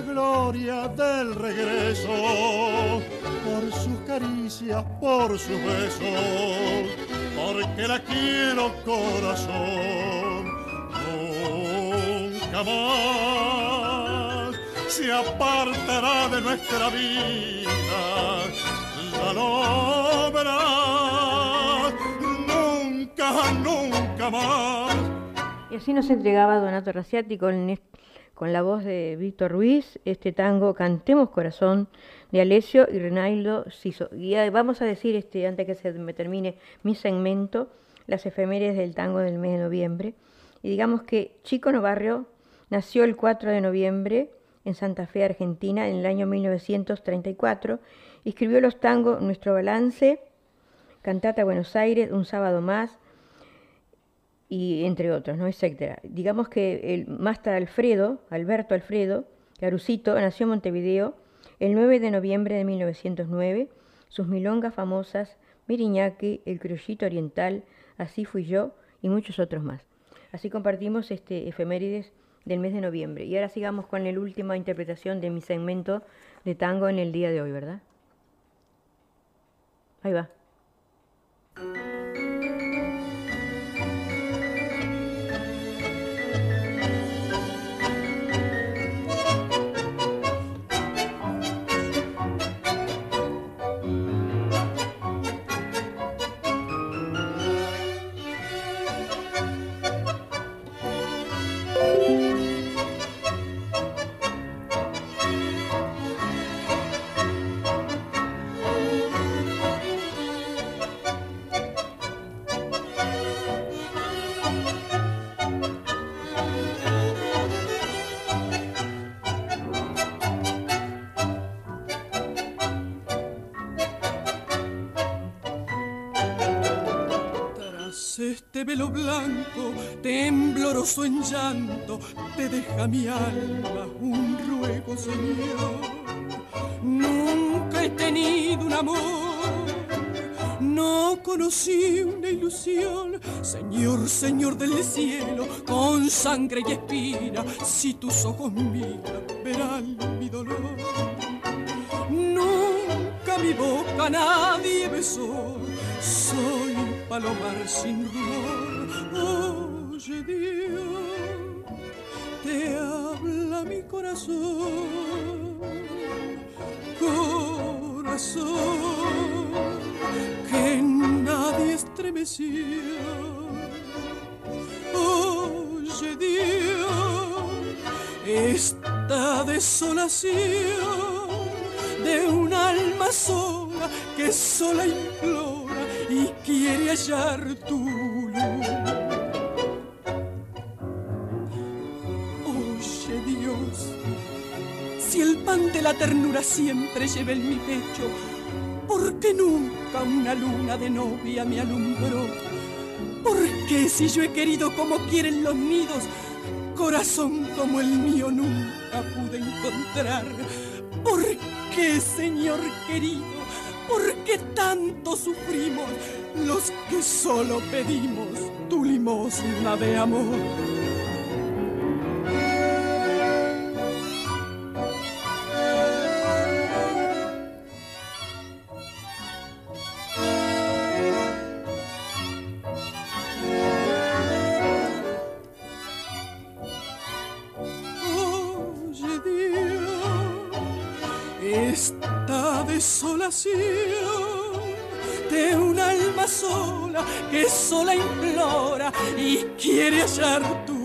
Gloria del regreso, por sus caricias, por sus besos, porque la quiero corazón. Nunca más se apartará de nuestra vida, la lo verás, nunca, nunca más. Y así nos entregaba Donato Raciati con, est- con la voz de Víctor Ruiz este tango Cantemos Corazón de Alessio y Reinaldo Siso. Y eh, vamos a decir, este, antes que se me termine mi segmento, las efemérides del tango del mes de noviembre. Y digamos que Chico Novarrio nació el 4 de noviembre en Santa Fe, Argentina, en el año 1934. y Escribió los tangos Nuestro Balance, Cantata Buenos Aires, Un Sábado Más, y entre otros, ¿no? etcétera. Digamos que el máster Alfredo, Alberto Alfredo Carucito, nació en Montevideo el 9 de noviembre de 1909. Sus milongas famosas, Miriñaki, El Criollito Oriental, Así fui yo y muchos otros más. Así compartimos este efemérides del mes de noviembre. Y ahora sigamos con la última interpretación de mi segmento de tango en el día de hoy, ¿verdad? Ahí va. Velo blanco, tembloroso en llanto, te deja mi alma un ruego, Señor. Nunca he tenido un amor, no conocí una ilusión. Señor, Señor del cielo, con sangre y espina, si tus ojos miran, verán mi dolor. Nunca mi boca nadie besó, palomar sin rumor. Oye Dios, te habla mi corazón, corazón que nadie estremeció. Oye Dios, esta desolación de un alma sola que sola implora quiere hallar tu luz. Oye Dios, si el pan de la ternura siempre lleva en mi pecho, ¿por qué nunca una luna de novia me alumbró? ¿Por qué si yo he querido como quieren los nidos, corazón como el mío nunca pude encontrar? ¿Por qué, Señor querido? ¿Por qué tanto sufrimos los que solo pedimos tu limosna de amor? Que sola implora y quiere hallar tu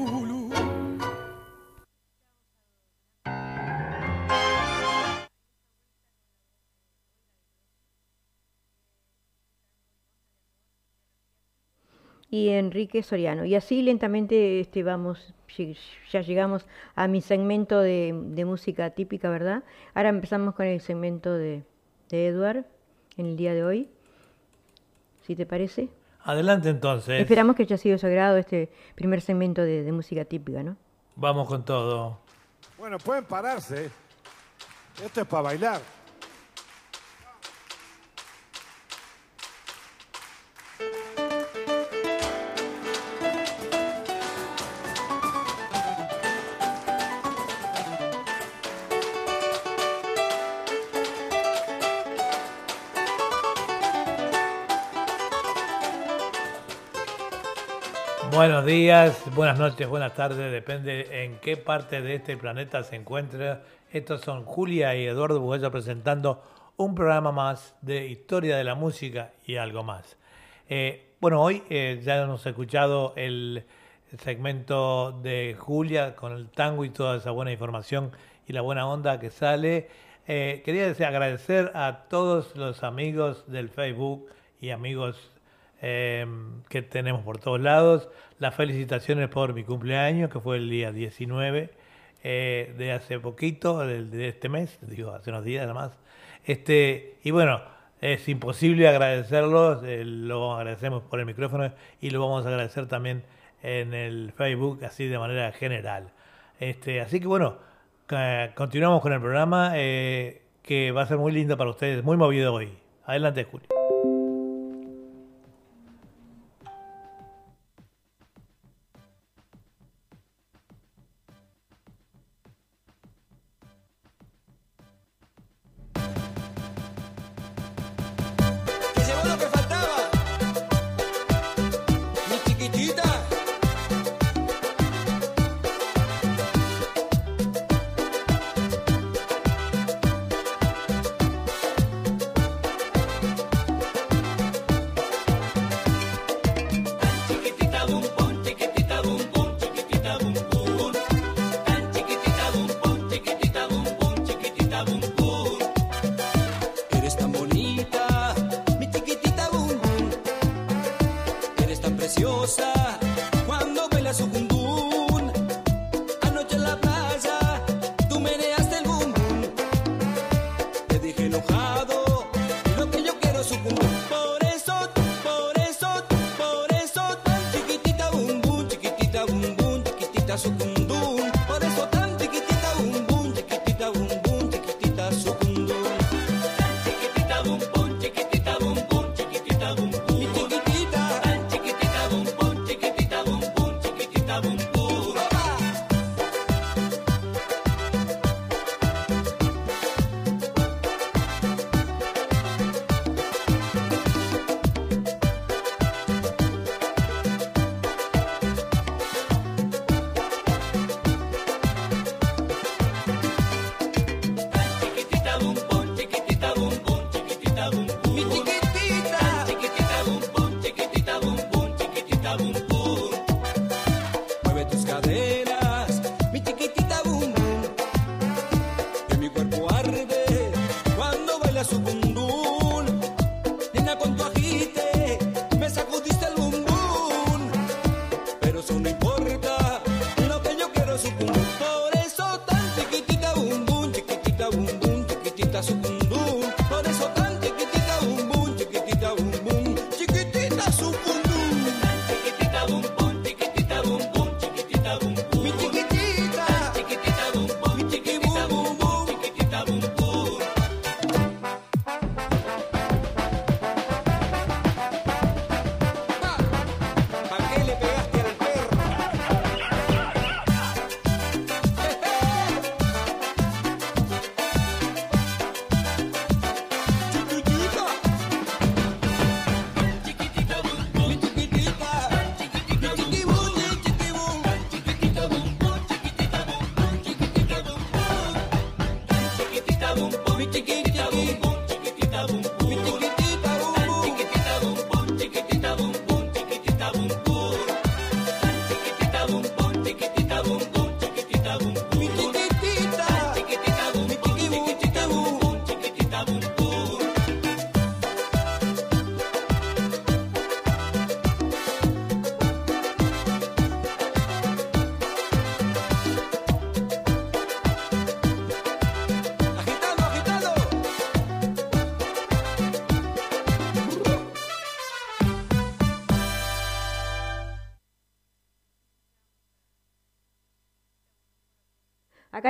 y Enrique Soriano. Y así lentamente este, vamos, ya llegamos a mi segmento de, de música típica, ¿verdad? Ahora empezamos con el segmento de, de Edward en el día de hoy, si te parece. Adelante entonces. Esperamos que haya sido sagrado este primer segmento de, de música típica, ¿no? Vamos con todo. Bueno, pueden pararse. Esto es para bailar. Buenos días, buenas noches, buenas tardes, depende en qué parte de este planeta se encuentra. Estos son Julia y Eduardo Bugallo presentando un programa más de historia de la música y algo más. Eh, bueno, hoy eh, ya hemos escuchado el segmento de Julia con el tango y toda esa buena información y la buena onda que sale. Eh, quería agradecer a todos los amigos del Facebook y amigos eh, que tenemos por todos lados. Las felicitaciones por mi cumpleaños, que fue el día 19 eh, de hace poquito, del- de, este mes, digo, hace unos días nada más. Este, y bueno, es imposible agradecerlos, eh, lo agradecemos por el micrófono y lo vamos a agradecer también en el Facebook, así de manera general. Este, así que bueno, continuamos con el programa eh, que va a ser muy lindo para ustedes, muy movido hoy. Adelante, Julio.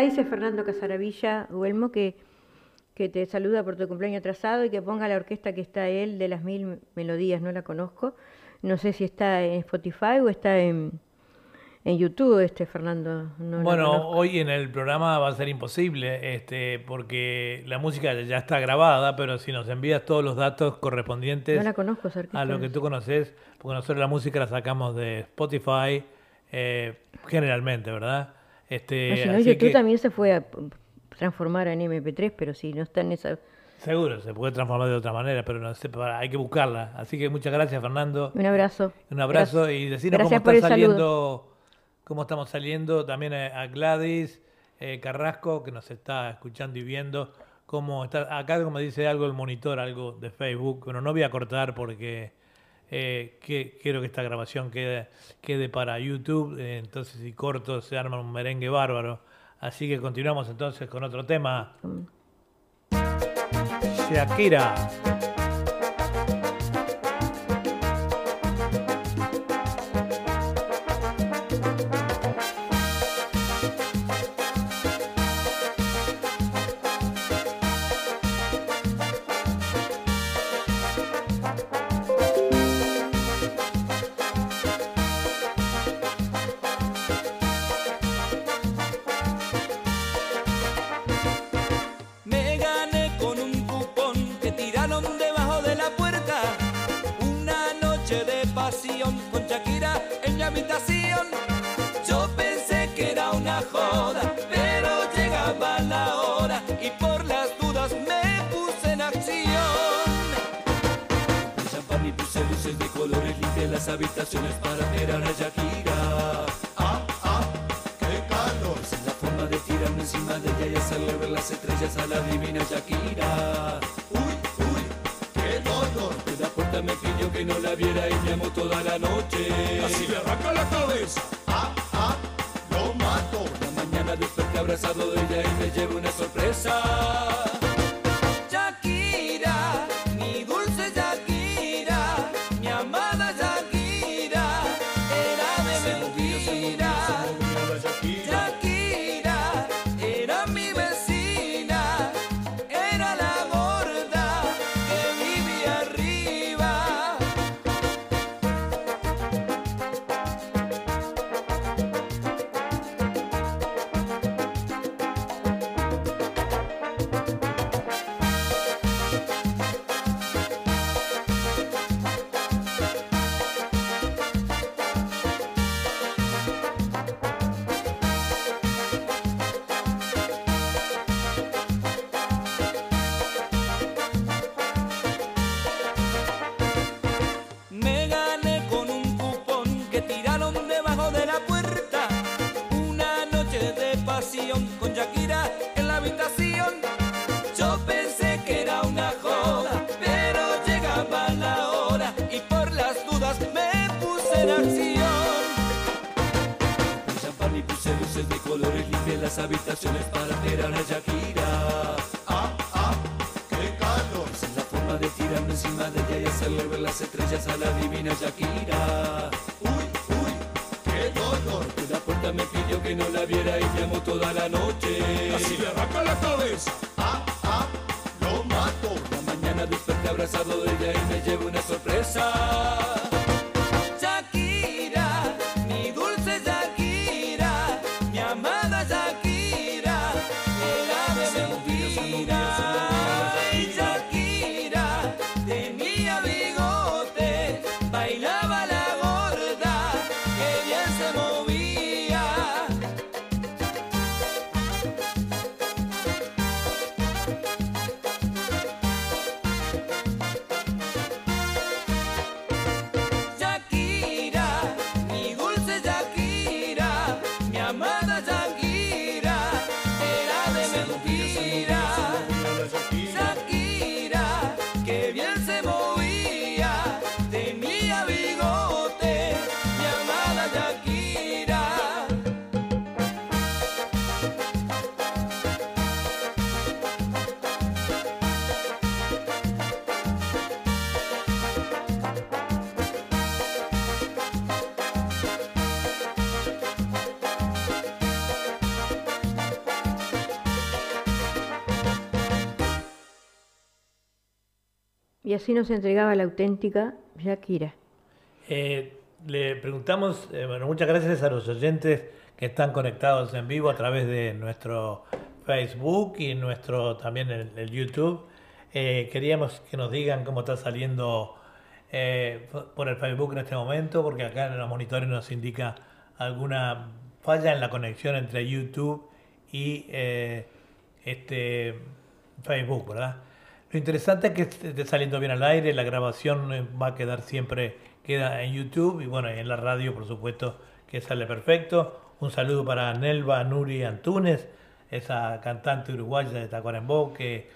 Dice Fernando Casaravilla, Huelmo, que, que te saluda por tu cumpleaños atrasado y que ponga la orquesta que está él de las mil melodías, no la conozco. No sé si está en Spotify o está en, en YouTube, este Fernando. No Bueno, hoy en el programa va a ser imposible, este, porque la música ya está grabada, pero si nos envías todos los datos correspondientes no la conozco a lo que tú conoces, porque nosotros la música la sacamos de Spotify, eh, generalmente, ¿verdad? Este, No, si no, YouTube que también se fue a transformar en MP3, pero si no está en esa... seguro se puede transformar de otra manera, pero no sé, para- hay que buscarla. Así que muchas gracias, Fernando. Un abrazo. Un abrazo Gracias. y decirnos Gracias cómo está saludo. saliendo, cómo estamos saliendo también a, a Gladys eh, Carrasco, que nos está escuchando y viendo. Cómo está, acá como dice algo el monitor, algo de Facebook. Bueno, no voy a cortar porque eh, que- quiero que esta grabación quede, quede para YouTube. eh, entonces si corto se arma un merengue bárbaro. Así que continuamos entonces con otro tema. Shakira. La noche. Así le arranca la cabeza. Así nos entregaba la auténtica Shakira. Eh, le preguntamos, eh, bueno, muchas gracias a los oyentes que están conectados en vivo a través de nuestro Facebook y nuestro también el, YouTube. Eh, queríamos que nos digan cómo está saliendo por el Facebook en este momento, porque acá en los monitores nos indica alguna falla en la conexión entre YouTube y este Facebook, ¿verdad? Lo interesante es que esté saliendo bien al aire, la grabación eh, va a quedar siempre, queda en YouTube y bueno, en la radio por supuesto que sale perfecto. Un saludo para Nelva Nuri Antunes, esa cantante uruguaya de Tacuarembó que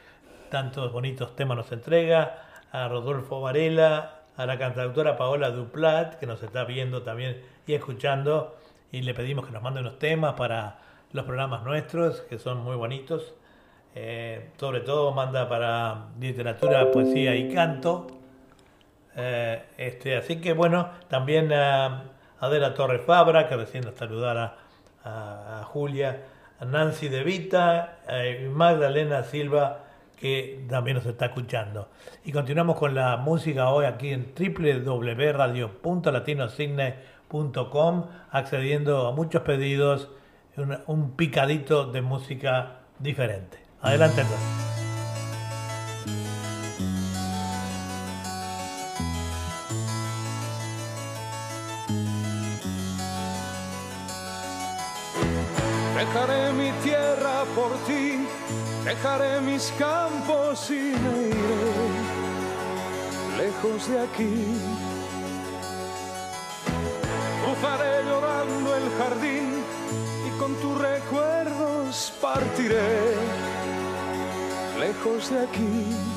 tantos bonitos temas nos entrega, a Rodolfo Varela, a la cantautora Paola Duplat, que nos está viendo también y escuchando, y le pedimos que nos mande unos temas para los programas nuestros, que son muy bonitos. Eh, sobre todo manda para literatura, poesía y canto. Eh, este, así que bueno, también a Adela Torres Fabra, que recién nos saludara a, Julia, a Nancy De Vita, eh, Magdalena Silva, que también nos está escuchando. Y continuamos con la música hoy aquí en www.radio.latinosidney.com, accediendo a muchos pedidos, un picadito de música diferente. Adelante. Dejaré mi tierra por ti, dejaré mis campos y me iré lejos de aquí. Cruzaré llorando el jardín y con tus recuerdos partiré lejos de aquí.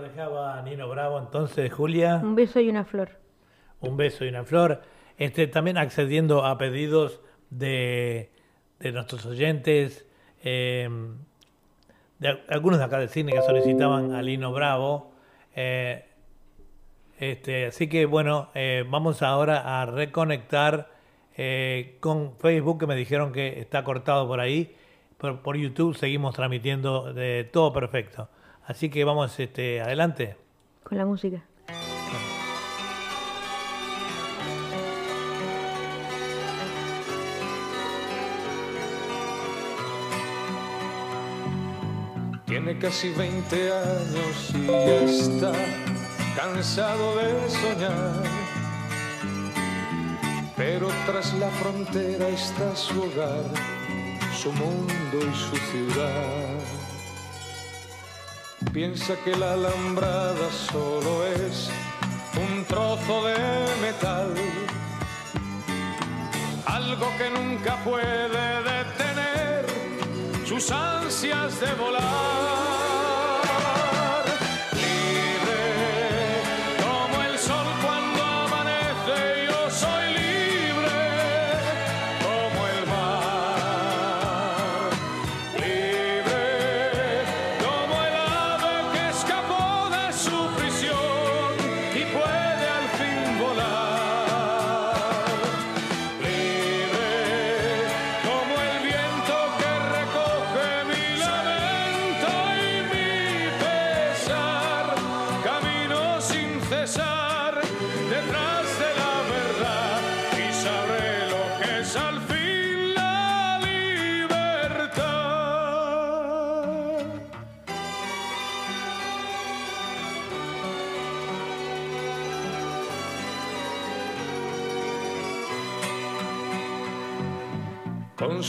nos dejaba Nino Bravo entonces, Julia. Un beso y una flor. Un beso y una flor. Este, también accediendo a pedidos de, de nuestros oyentes, eh, de al- algunos de acá del cine que solicitaban a Lino Bravo. eh, este, así que bueno, eh, vamos ahora a reconectar eh, con Facebook, que me dijeron que está cortado por ahí. Por, por YouTube seguimos transmitiendo de todo perfecto. Así que vamos este, adelante. Con la música. Tiene casi 20 años y ya está cansado de soñar. Pero tras la frontera está su hogar, su mundo y su ciudad. Piensa que la alambrada solo es un trozo de metal, algo que nunca puede detener sus ansias de volar.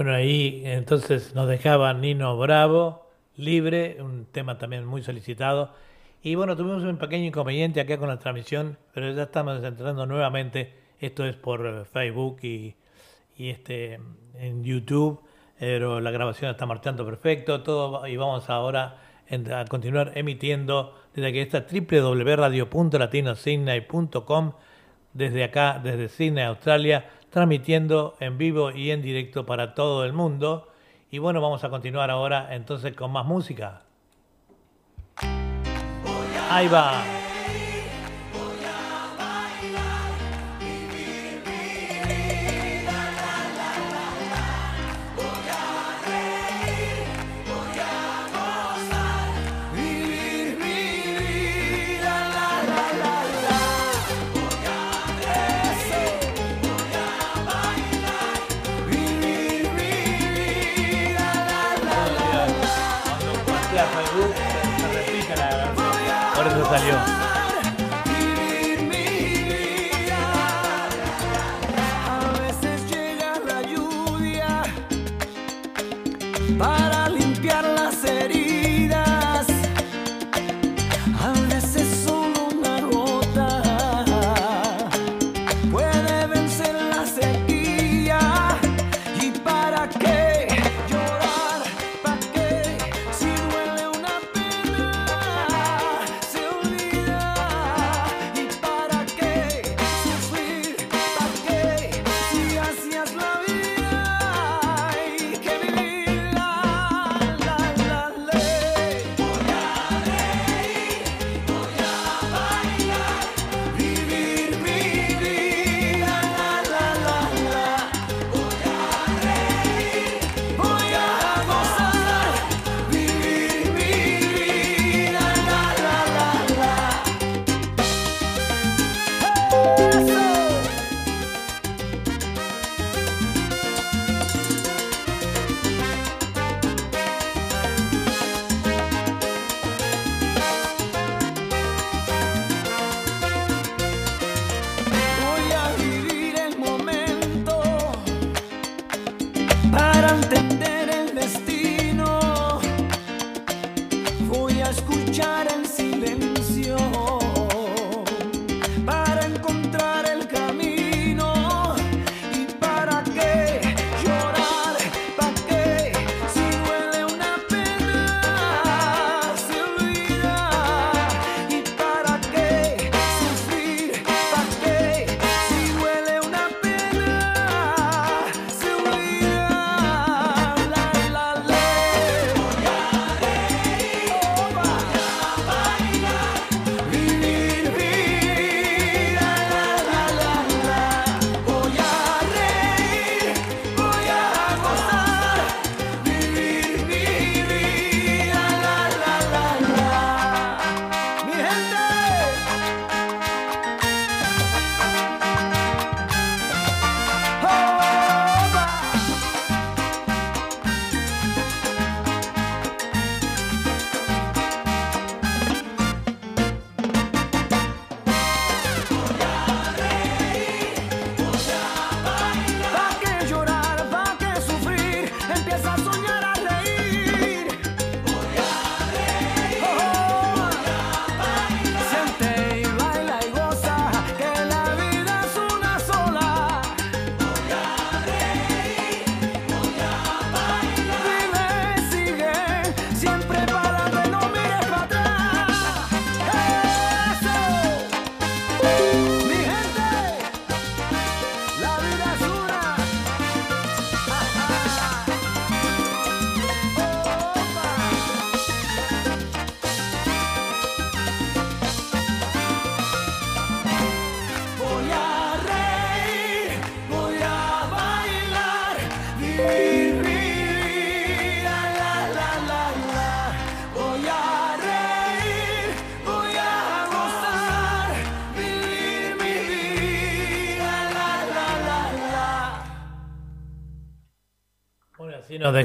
Bueno, ahí entonces nos dejaba Nino Bravo, libre, un tema también muy solicitado. Y bueno, tuvimos un pequeño inconveniente acá con la transmisión, pero ya estamos entrando nuevamente. Esto es por eh, Facebook y, este, en YouTube, pero la grabación está marchando perfecto. Todo, y vamos ahora a continuar emitiendo desde que está www.latinosidney.com, desde acá, desde Sydney, Australia transmitiendo en vivo y en directo para todo el mundo. Y bueno, vamos a continuar ahora entonces con más música. Ahí va.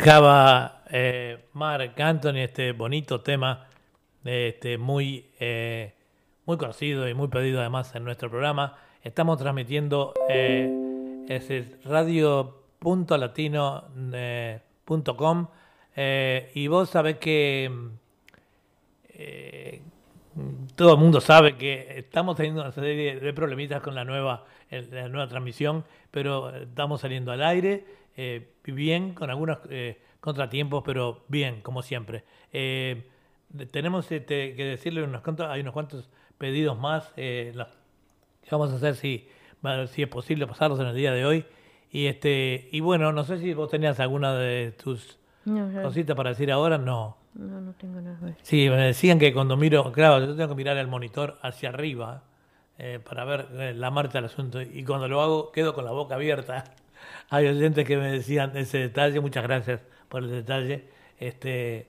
dejaba eh, Mark Anthony este bonito tema, este, muy, eh, muy conocido y muy pedido además en nuestro programa. Estamos transmitiendo eh, es el eh, eh, y vos sabés que todo el mundo sabe que estamos teniendo una serie de problemitas con la nueva, la nueva transmisión, pero estamos saliendo al aire eh, bien, con algunos eh, contratiempos, pero bien, como siempre. Eh, tenemos este, que decirle unos cuantos, hay unos cuantos pedidos más, eh, los- que vamos a hacer si, si es posible pasarlos en el día de hoy. Y este y bueno, no sé si vos tenías alguna de tus No, cositas para decir ahora, no. no, no tengo nada. que ver. Sí, me decían que cuando miro, claro, yo tengo que mirar el monitor hacia arriba eh, para ver la marcha del asunto y cuando lo hago quedo con la boca abierta. Hay oyentes que me decían ese detalle, muchas gracias por el detalle. Este,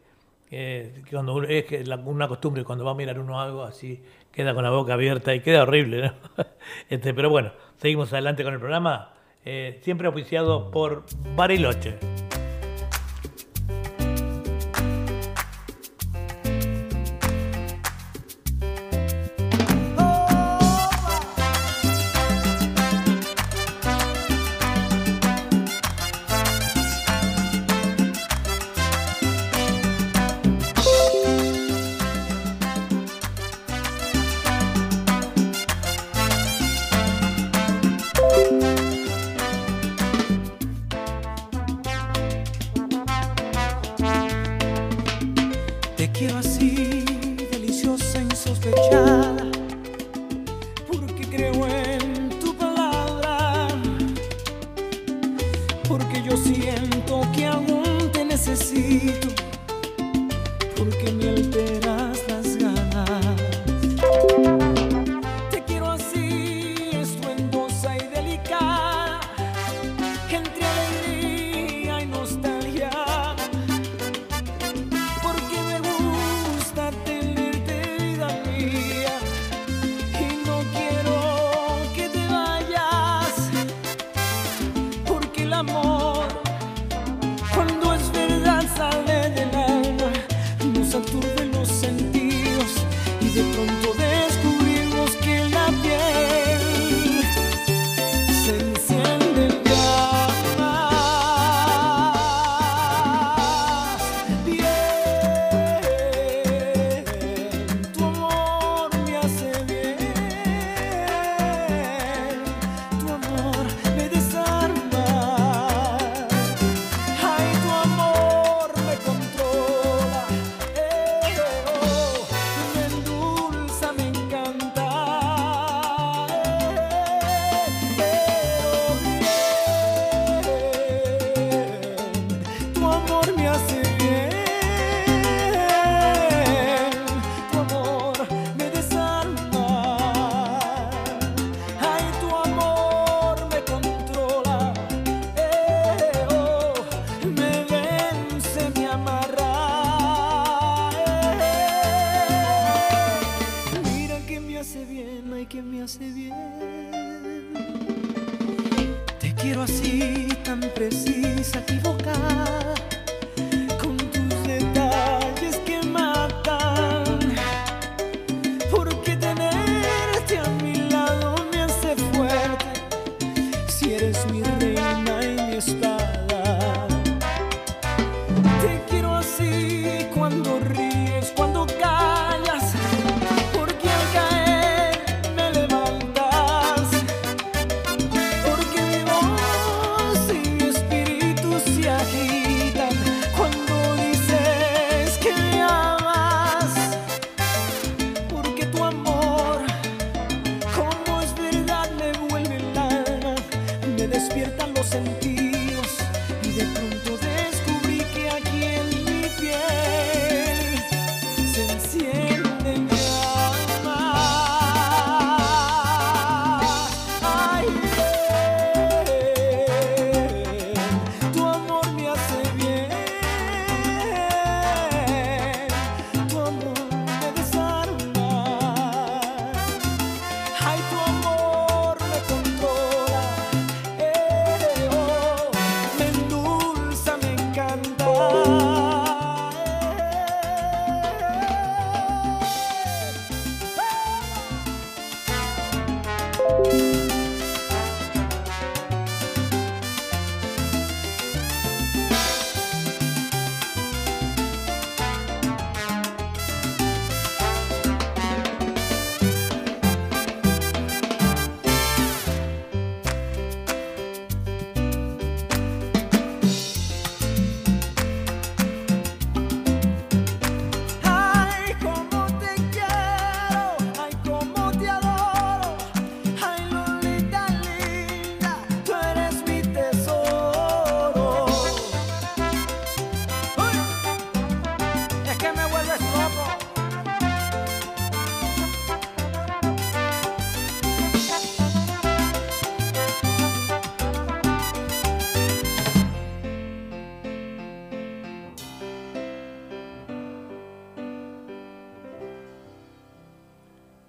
eh, cuando es que la- una costumbre cuando va a mirar uno algo así queda con la boca abierta y queda horrible, ¿no? Este, pero bueno, seguimos adelante con el programa, eh, siempre auspiciado por Bariloche.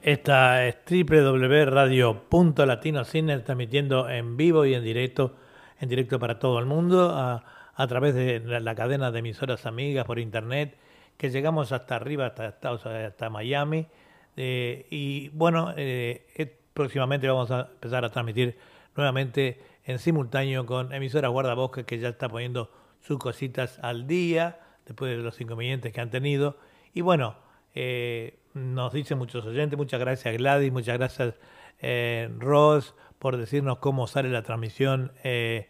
Esta es www.radio.latinocine transmitiendo en vivo y en directo, en directo para todo el mundo, a, través de la, cadena de emisoras amigas por internet, que llegamos hasta arriba, hasta, Estados- hasta Miami. Eh, y bueno, eh, próximamente vamos a empezar a transmitir nuevamente en simultáneo con emisoras guardabosques que ya está poniendo sus cositas al día después de los inconvenientes que han tenido. Y bueno, eh, nos dicen muchos oyentes, muchas gracias Gladys, muchas gracias eh, Ross por decirnos cómo sale la transmisión eh,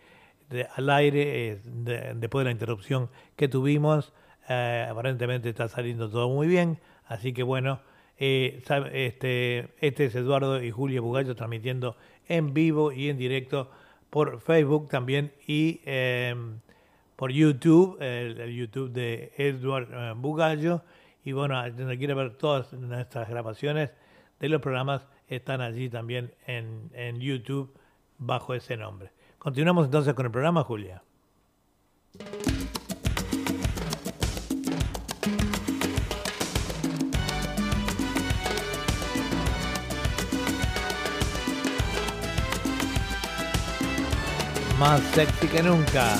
de- al aire eh, de- después de la interrupción que tuvimos. Eh, aparentemente está saliendo todo muy bien, así que bueno, este, este es Eduardo y Julio Bugallo transmitiendo en vivo y en directo por Facebook también y por YouTube, el, el YouTube de Edward eh, Bugallo. Y bueno, donde quiere ver todas nuestras grabaciones de los programas están allí también en, en YouTube bajo ese nombre. Continuamos entonces con el programa, Julia. Más sexy que nunca.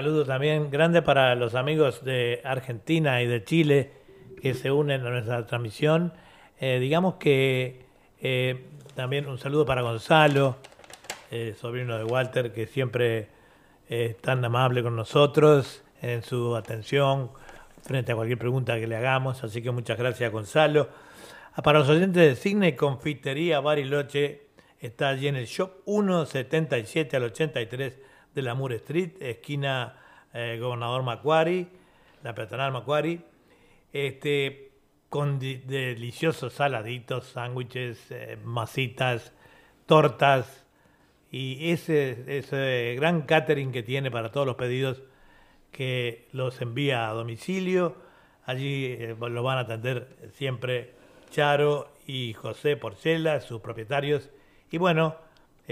Saludo también grande para los amigos de Argentina y de Chile que se unen a nuestra transmisión. Eh, digamos que eh, también un saludo para Gonzalo, eh, sobrino de Walter, que siempre es tan amable con nosotros en su atención frente a cualquier pregunta que le hagamos. Así que muchas gracias, Gonzalo. Ah, Para los oyentes de Cine Confitería Bariloche, está allí en el shop 177 al 83 de la Moore Street, esquina eh, Gobernador Macquarie, la peatonal Macquarie. Este, con deliciosos saladitos, sándwiches, eh, masitas, tortas y ese, ese gran catering que tiene para todos los pedidos que los envía a domicilio. Allí eh, lo van a atender siempre Charo y José Porcela, sus propietarios. Y bueno,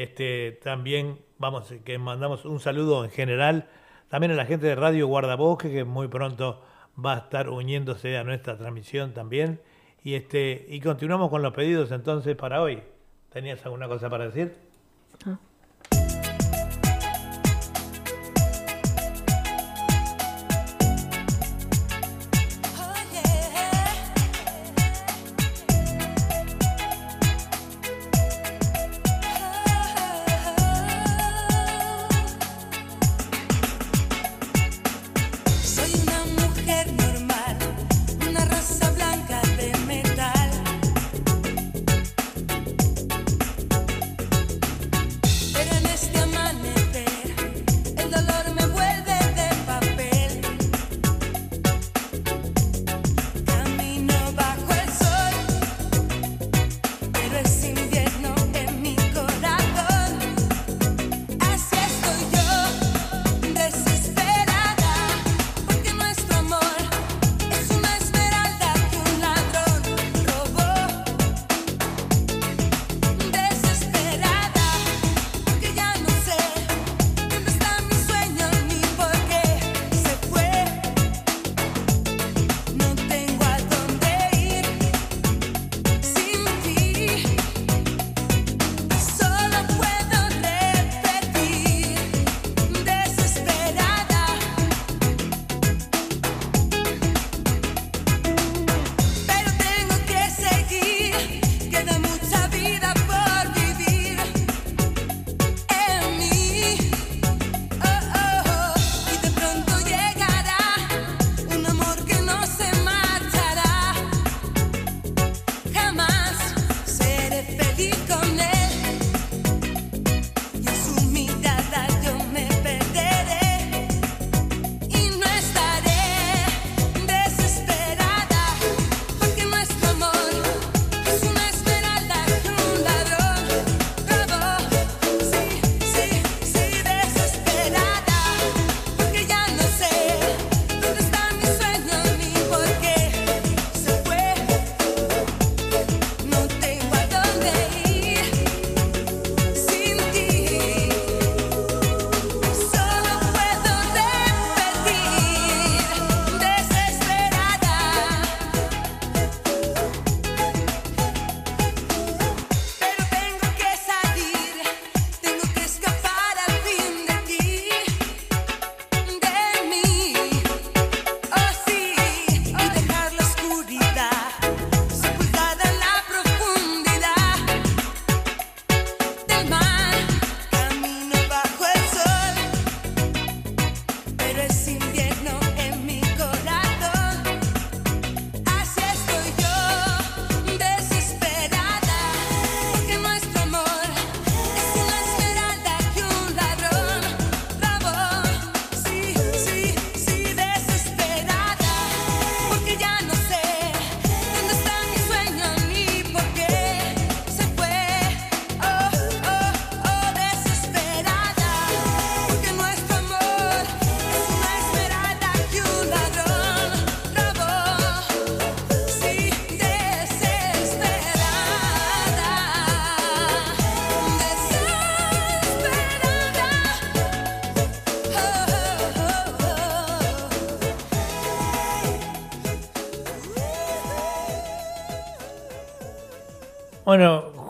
este, también vamos que mandamos un saludo en general también a la gente de Radio Guardabosque que muy pronto va a estar uniéndose a nuestra transmisión también. Y este y continuamos con los pedidos entonces para hoy. ¿Tenías alguna cosa para decir?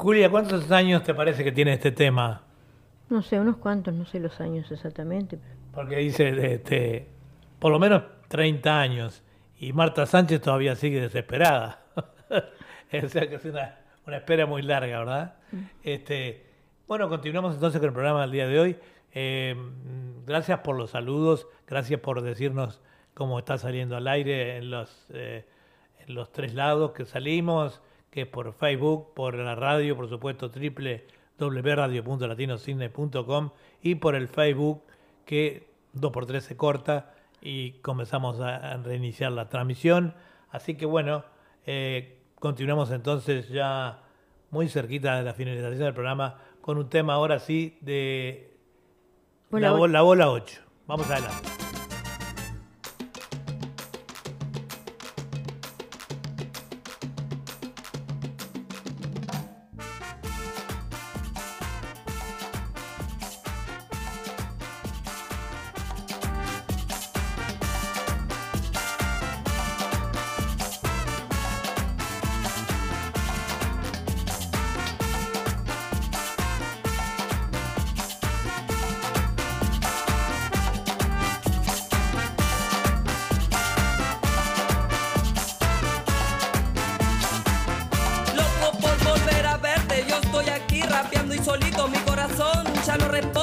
Julia, ¿cuántos años te parece que tiene este tema? No sé, unos cuantos, no sé los años exactamente. Porque dice, este, por lo menos 30 años. Y Marta Sánchez todavía sigue desesperada. o sea que es una, espera muy larga, ¿verdad? Mm. Este, bueno, continuamos entonces con el programa del día de hoy. Eh, gracias por los saludos, gracias por decirnos cómo está saliendo al aire en los, eh, en los tres lados que salimos, que es por Facebook, por la radio, por supuesto, www.radio.latinocine.com y por el Facebook, que 2x3 se corta y comenzamos a reiniciar la transmisión. Así que bueno, eh, continuamos entonces ya muy cerquita de la finalización del programa con un tema ahora sí de la, bola, la bola 8. Vamos adelante. solito mi corazón ya no responde.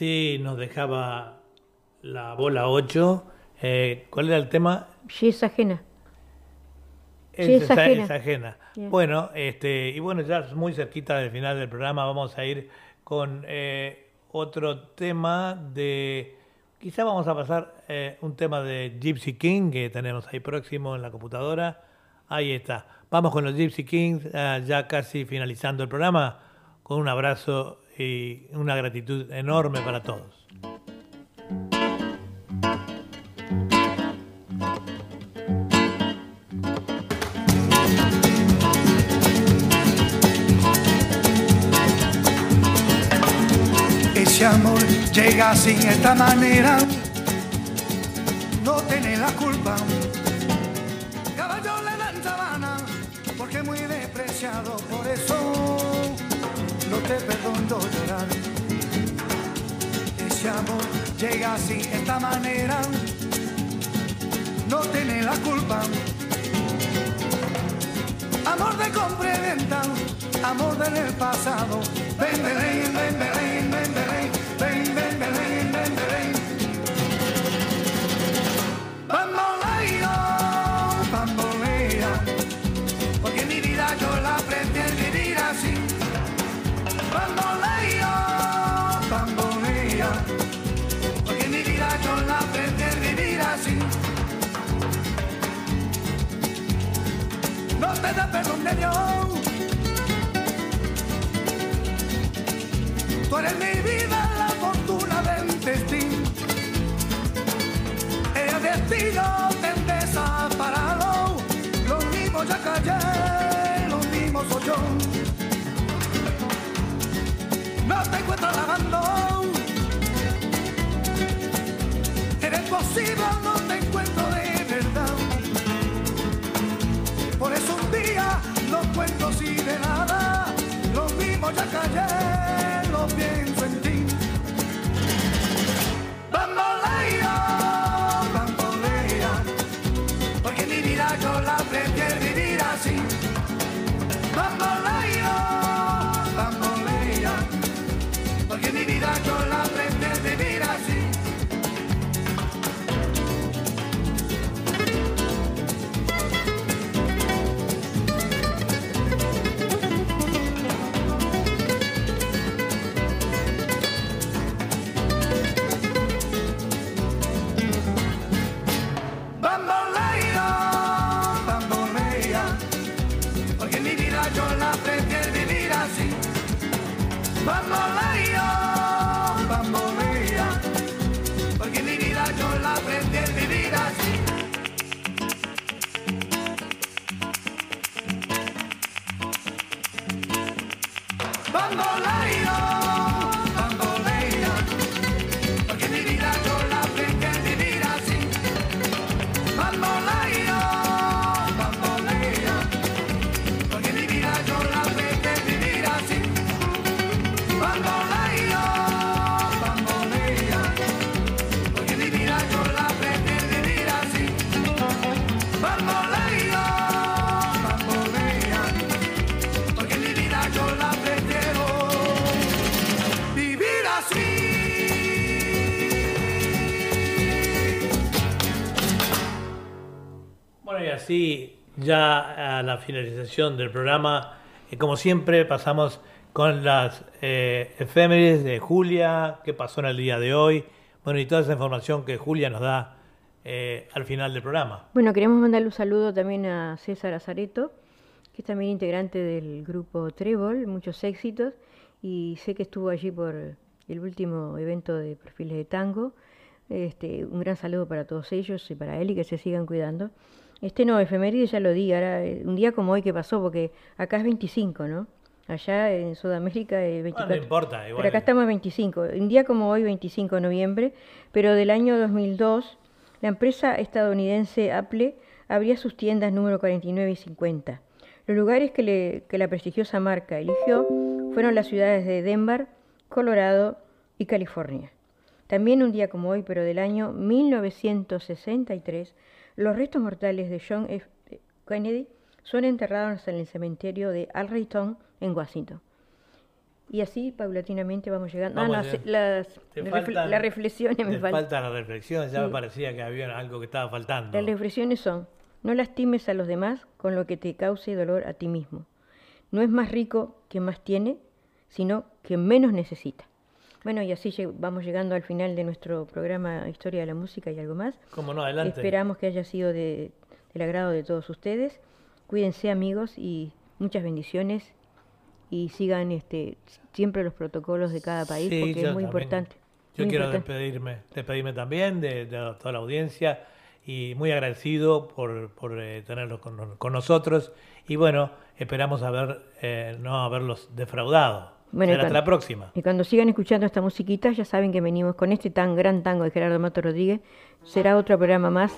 Así nos dejaba la bola 8. Eh, ¿Cuál era el tema? Sí, es ajena. Es, Sí, es ajena. es ajena. Bien. Bueno, este, y bueno, ya muy cerquita del final del programa vamos a ir con eh, otro tema de... Quizá vamos a pasar eh, un tema de Gypsy King que tenemos ahí próximo en la computadora. Ahí está. Vamos con los Gypsy Kings, eh, ya casi finalizando el programa, con un abrazo y una gratitud enorme para todos. Ese amor llega sin esta manera, no tiene la culpa. amor llega así, de esta manera, no tiene la culpa. Amor de compra y venta, amor del pasado, ven, ven, ven, ven, ven, ven, ven. De Dios. Tú eres mi vida, la fortuna del destino. El destino te desaparado. Lo mismo ya callé, lo mismo soy yo. No te encuentro lavando. Eres posible, no te encuentro Por eso un día los cuento y de nada, los mismos ya callé, los bien. But my life así ya a la finalización del programa, eh, como siempre, pasamos con las eh, efemérides de Julia, qué pasó en el día de hoy, bueno, y toda esa información que Julia nos da eh, al final del programa. Bueno, queremos mandarle un saludo también a César Azareto, que es también integrante del grupo Trébol, muchos éxitos, y sé que estuvo allí por el último evento de perfiles de tango. Este, un gran saludo para todos ellos y para él y que se sigan cuidando. Este no, efeméride ya lo di, ahora eh, un día como hoy que pasó, porque acá es 25, ¿no? Allá en Sudamérica es 24. importa, igual. Pero acá estamos en 25. Un día como hoy, 25 de noviembre, pero del año 2002, la empresa estadounidense Apple abría sus tiendas número 49 y 50. Los lugares que, le- que la prestigiosa marca eligió fueron las ciudades de Denver, Colorado y California. También un día como hoy, pero del año 1963, los restos mortales de John F. Kennedy son enterrados en el cementerio de Arlington, en Washington. Y así paulatinamente vamos llegando. Vamos ah, no, las, las refle- faltan- las reflexiones me faltan. falta la reflexión, ya me parecía que había algo que estaba faltando. Las reflexiones son, no lastimes a los demás con lo que te cause dolor a ti mismo. No es más rico quien más tiene, sino quien menos necesita. Bueno, y así vamos llegando al final de nuestro programa Historia de la Música y algo más. Cómo no, adelante. Esperamos que haya sido de- del agrado de todos ustedes. Cuídense amigos y muchas bendiciones y sigan este, siempre los protocolos de cada país Sí, porque es muy también. importante. Yo muy quiero importante. despedirme, despedirme también de, de toda la audiencia y muy agradecido por, por eh, tenerlos con, con nosotros y bueno, esperamos haber, eh, no haberlos defraudado. Bueno, Será hasta la próxima. Y cuando sigan escuchando esta musiquita, ya saben que venimos con este tan gran tango de Gerardo Mato Rodríguez. Será otro programa más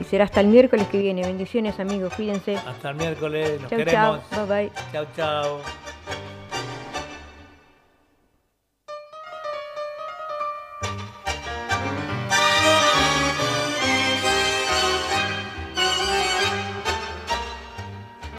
y será hasta el miércoles que viene. Bendiciones amigos, cuídense. Hasta el miércoles, los Chau, queremos. chau, bye bye. Chao, chao.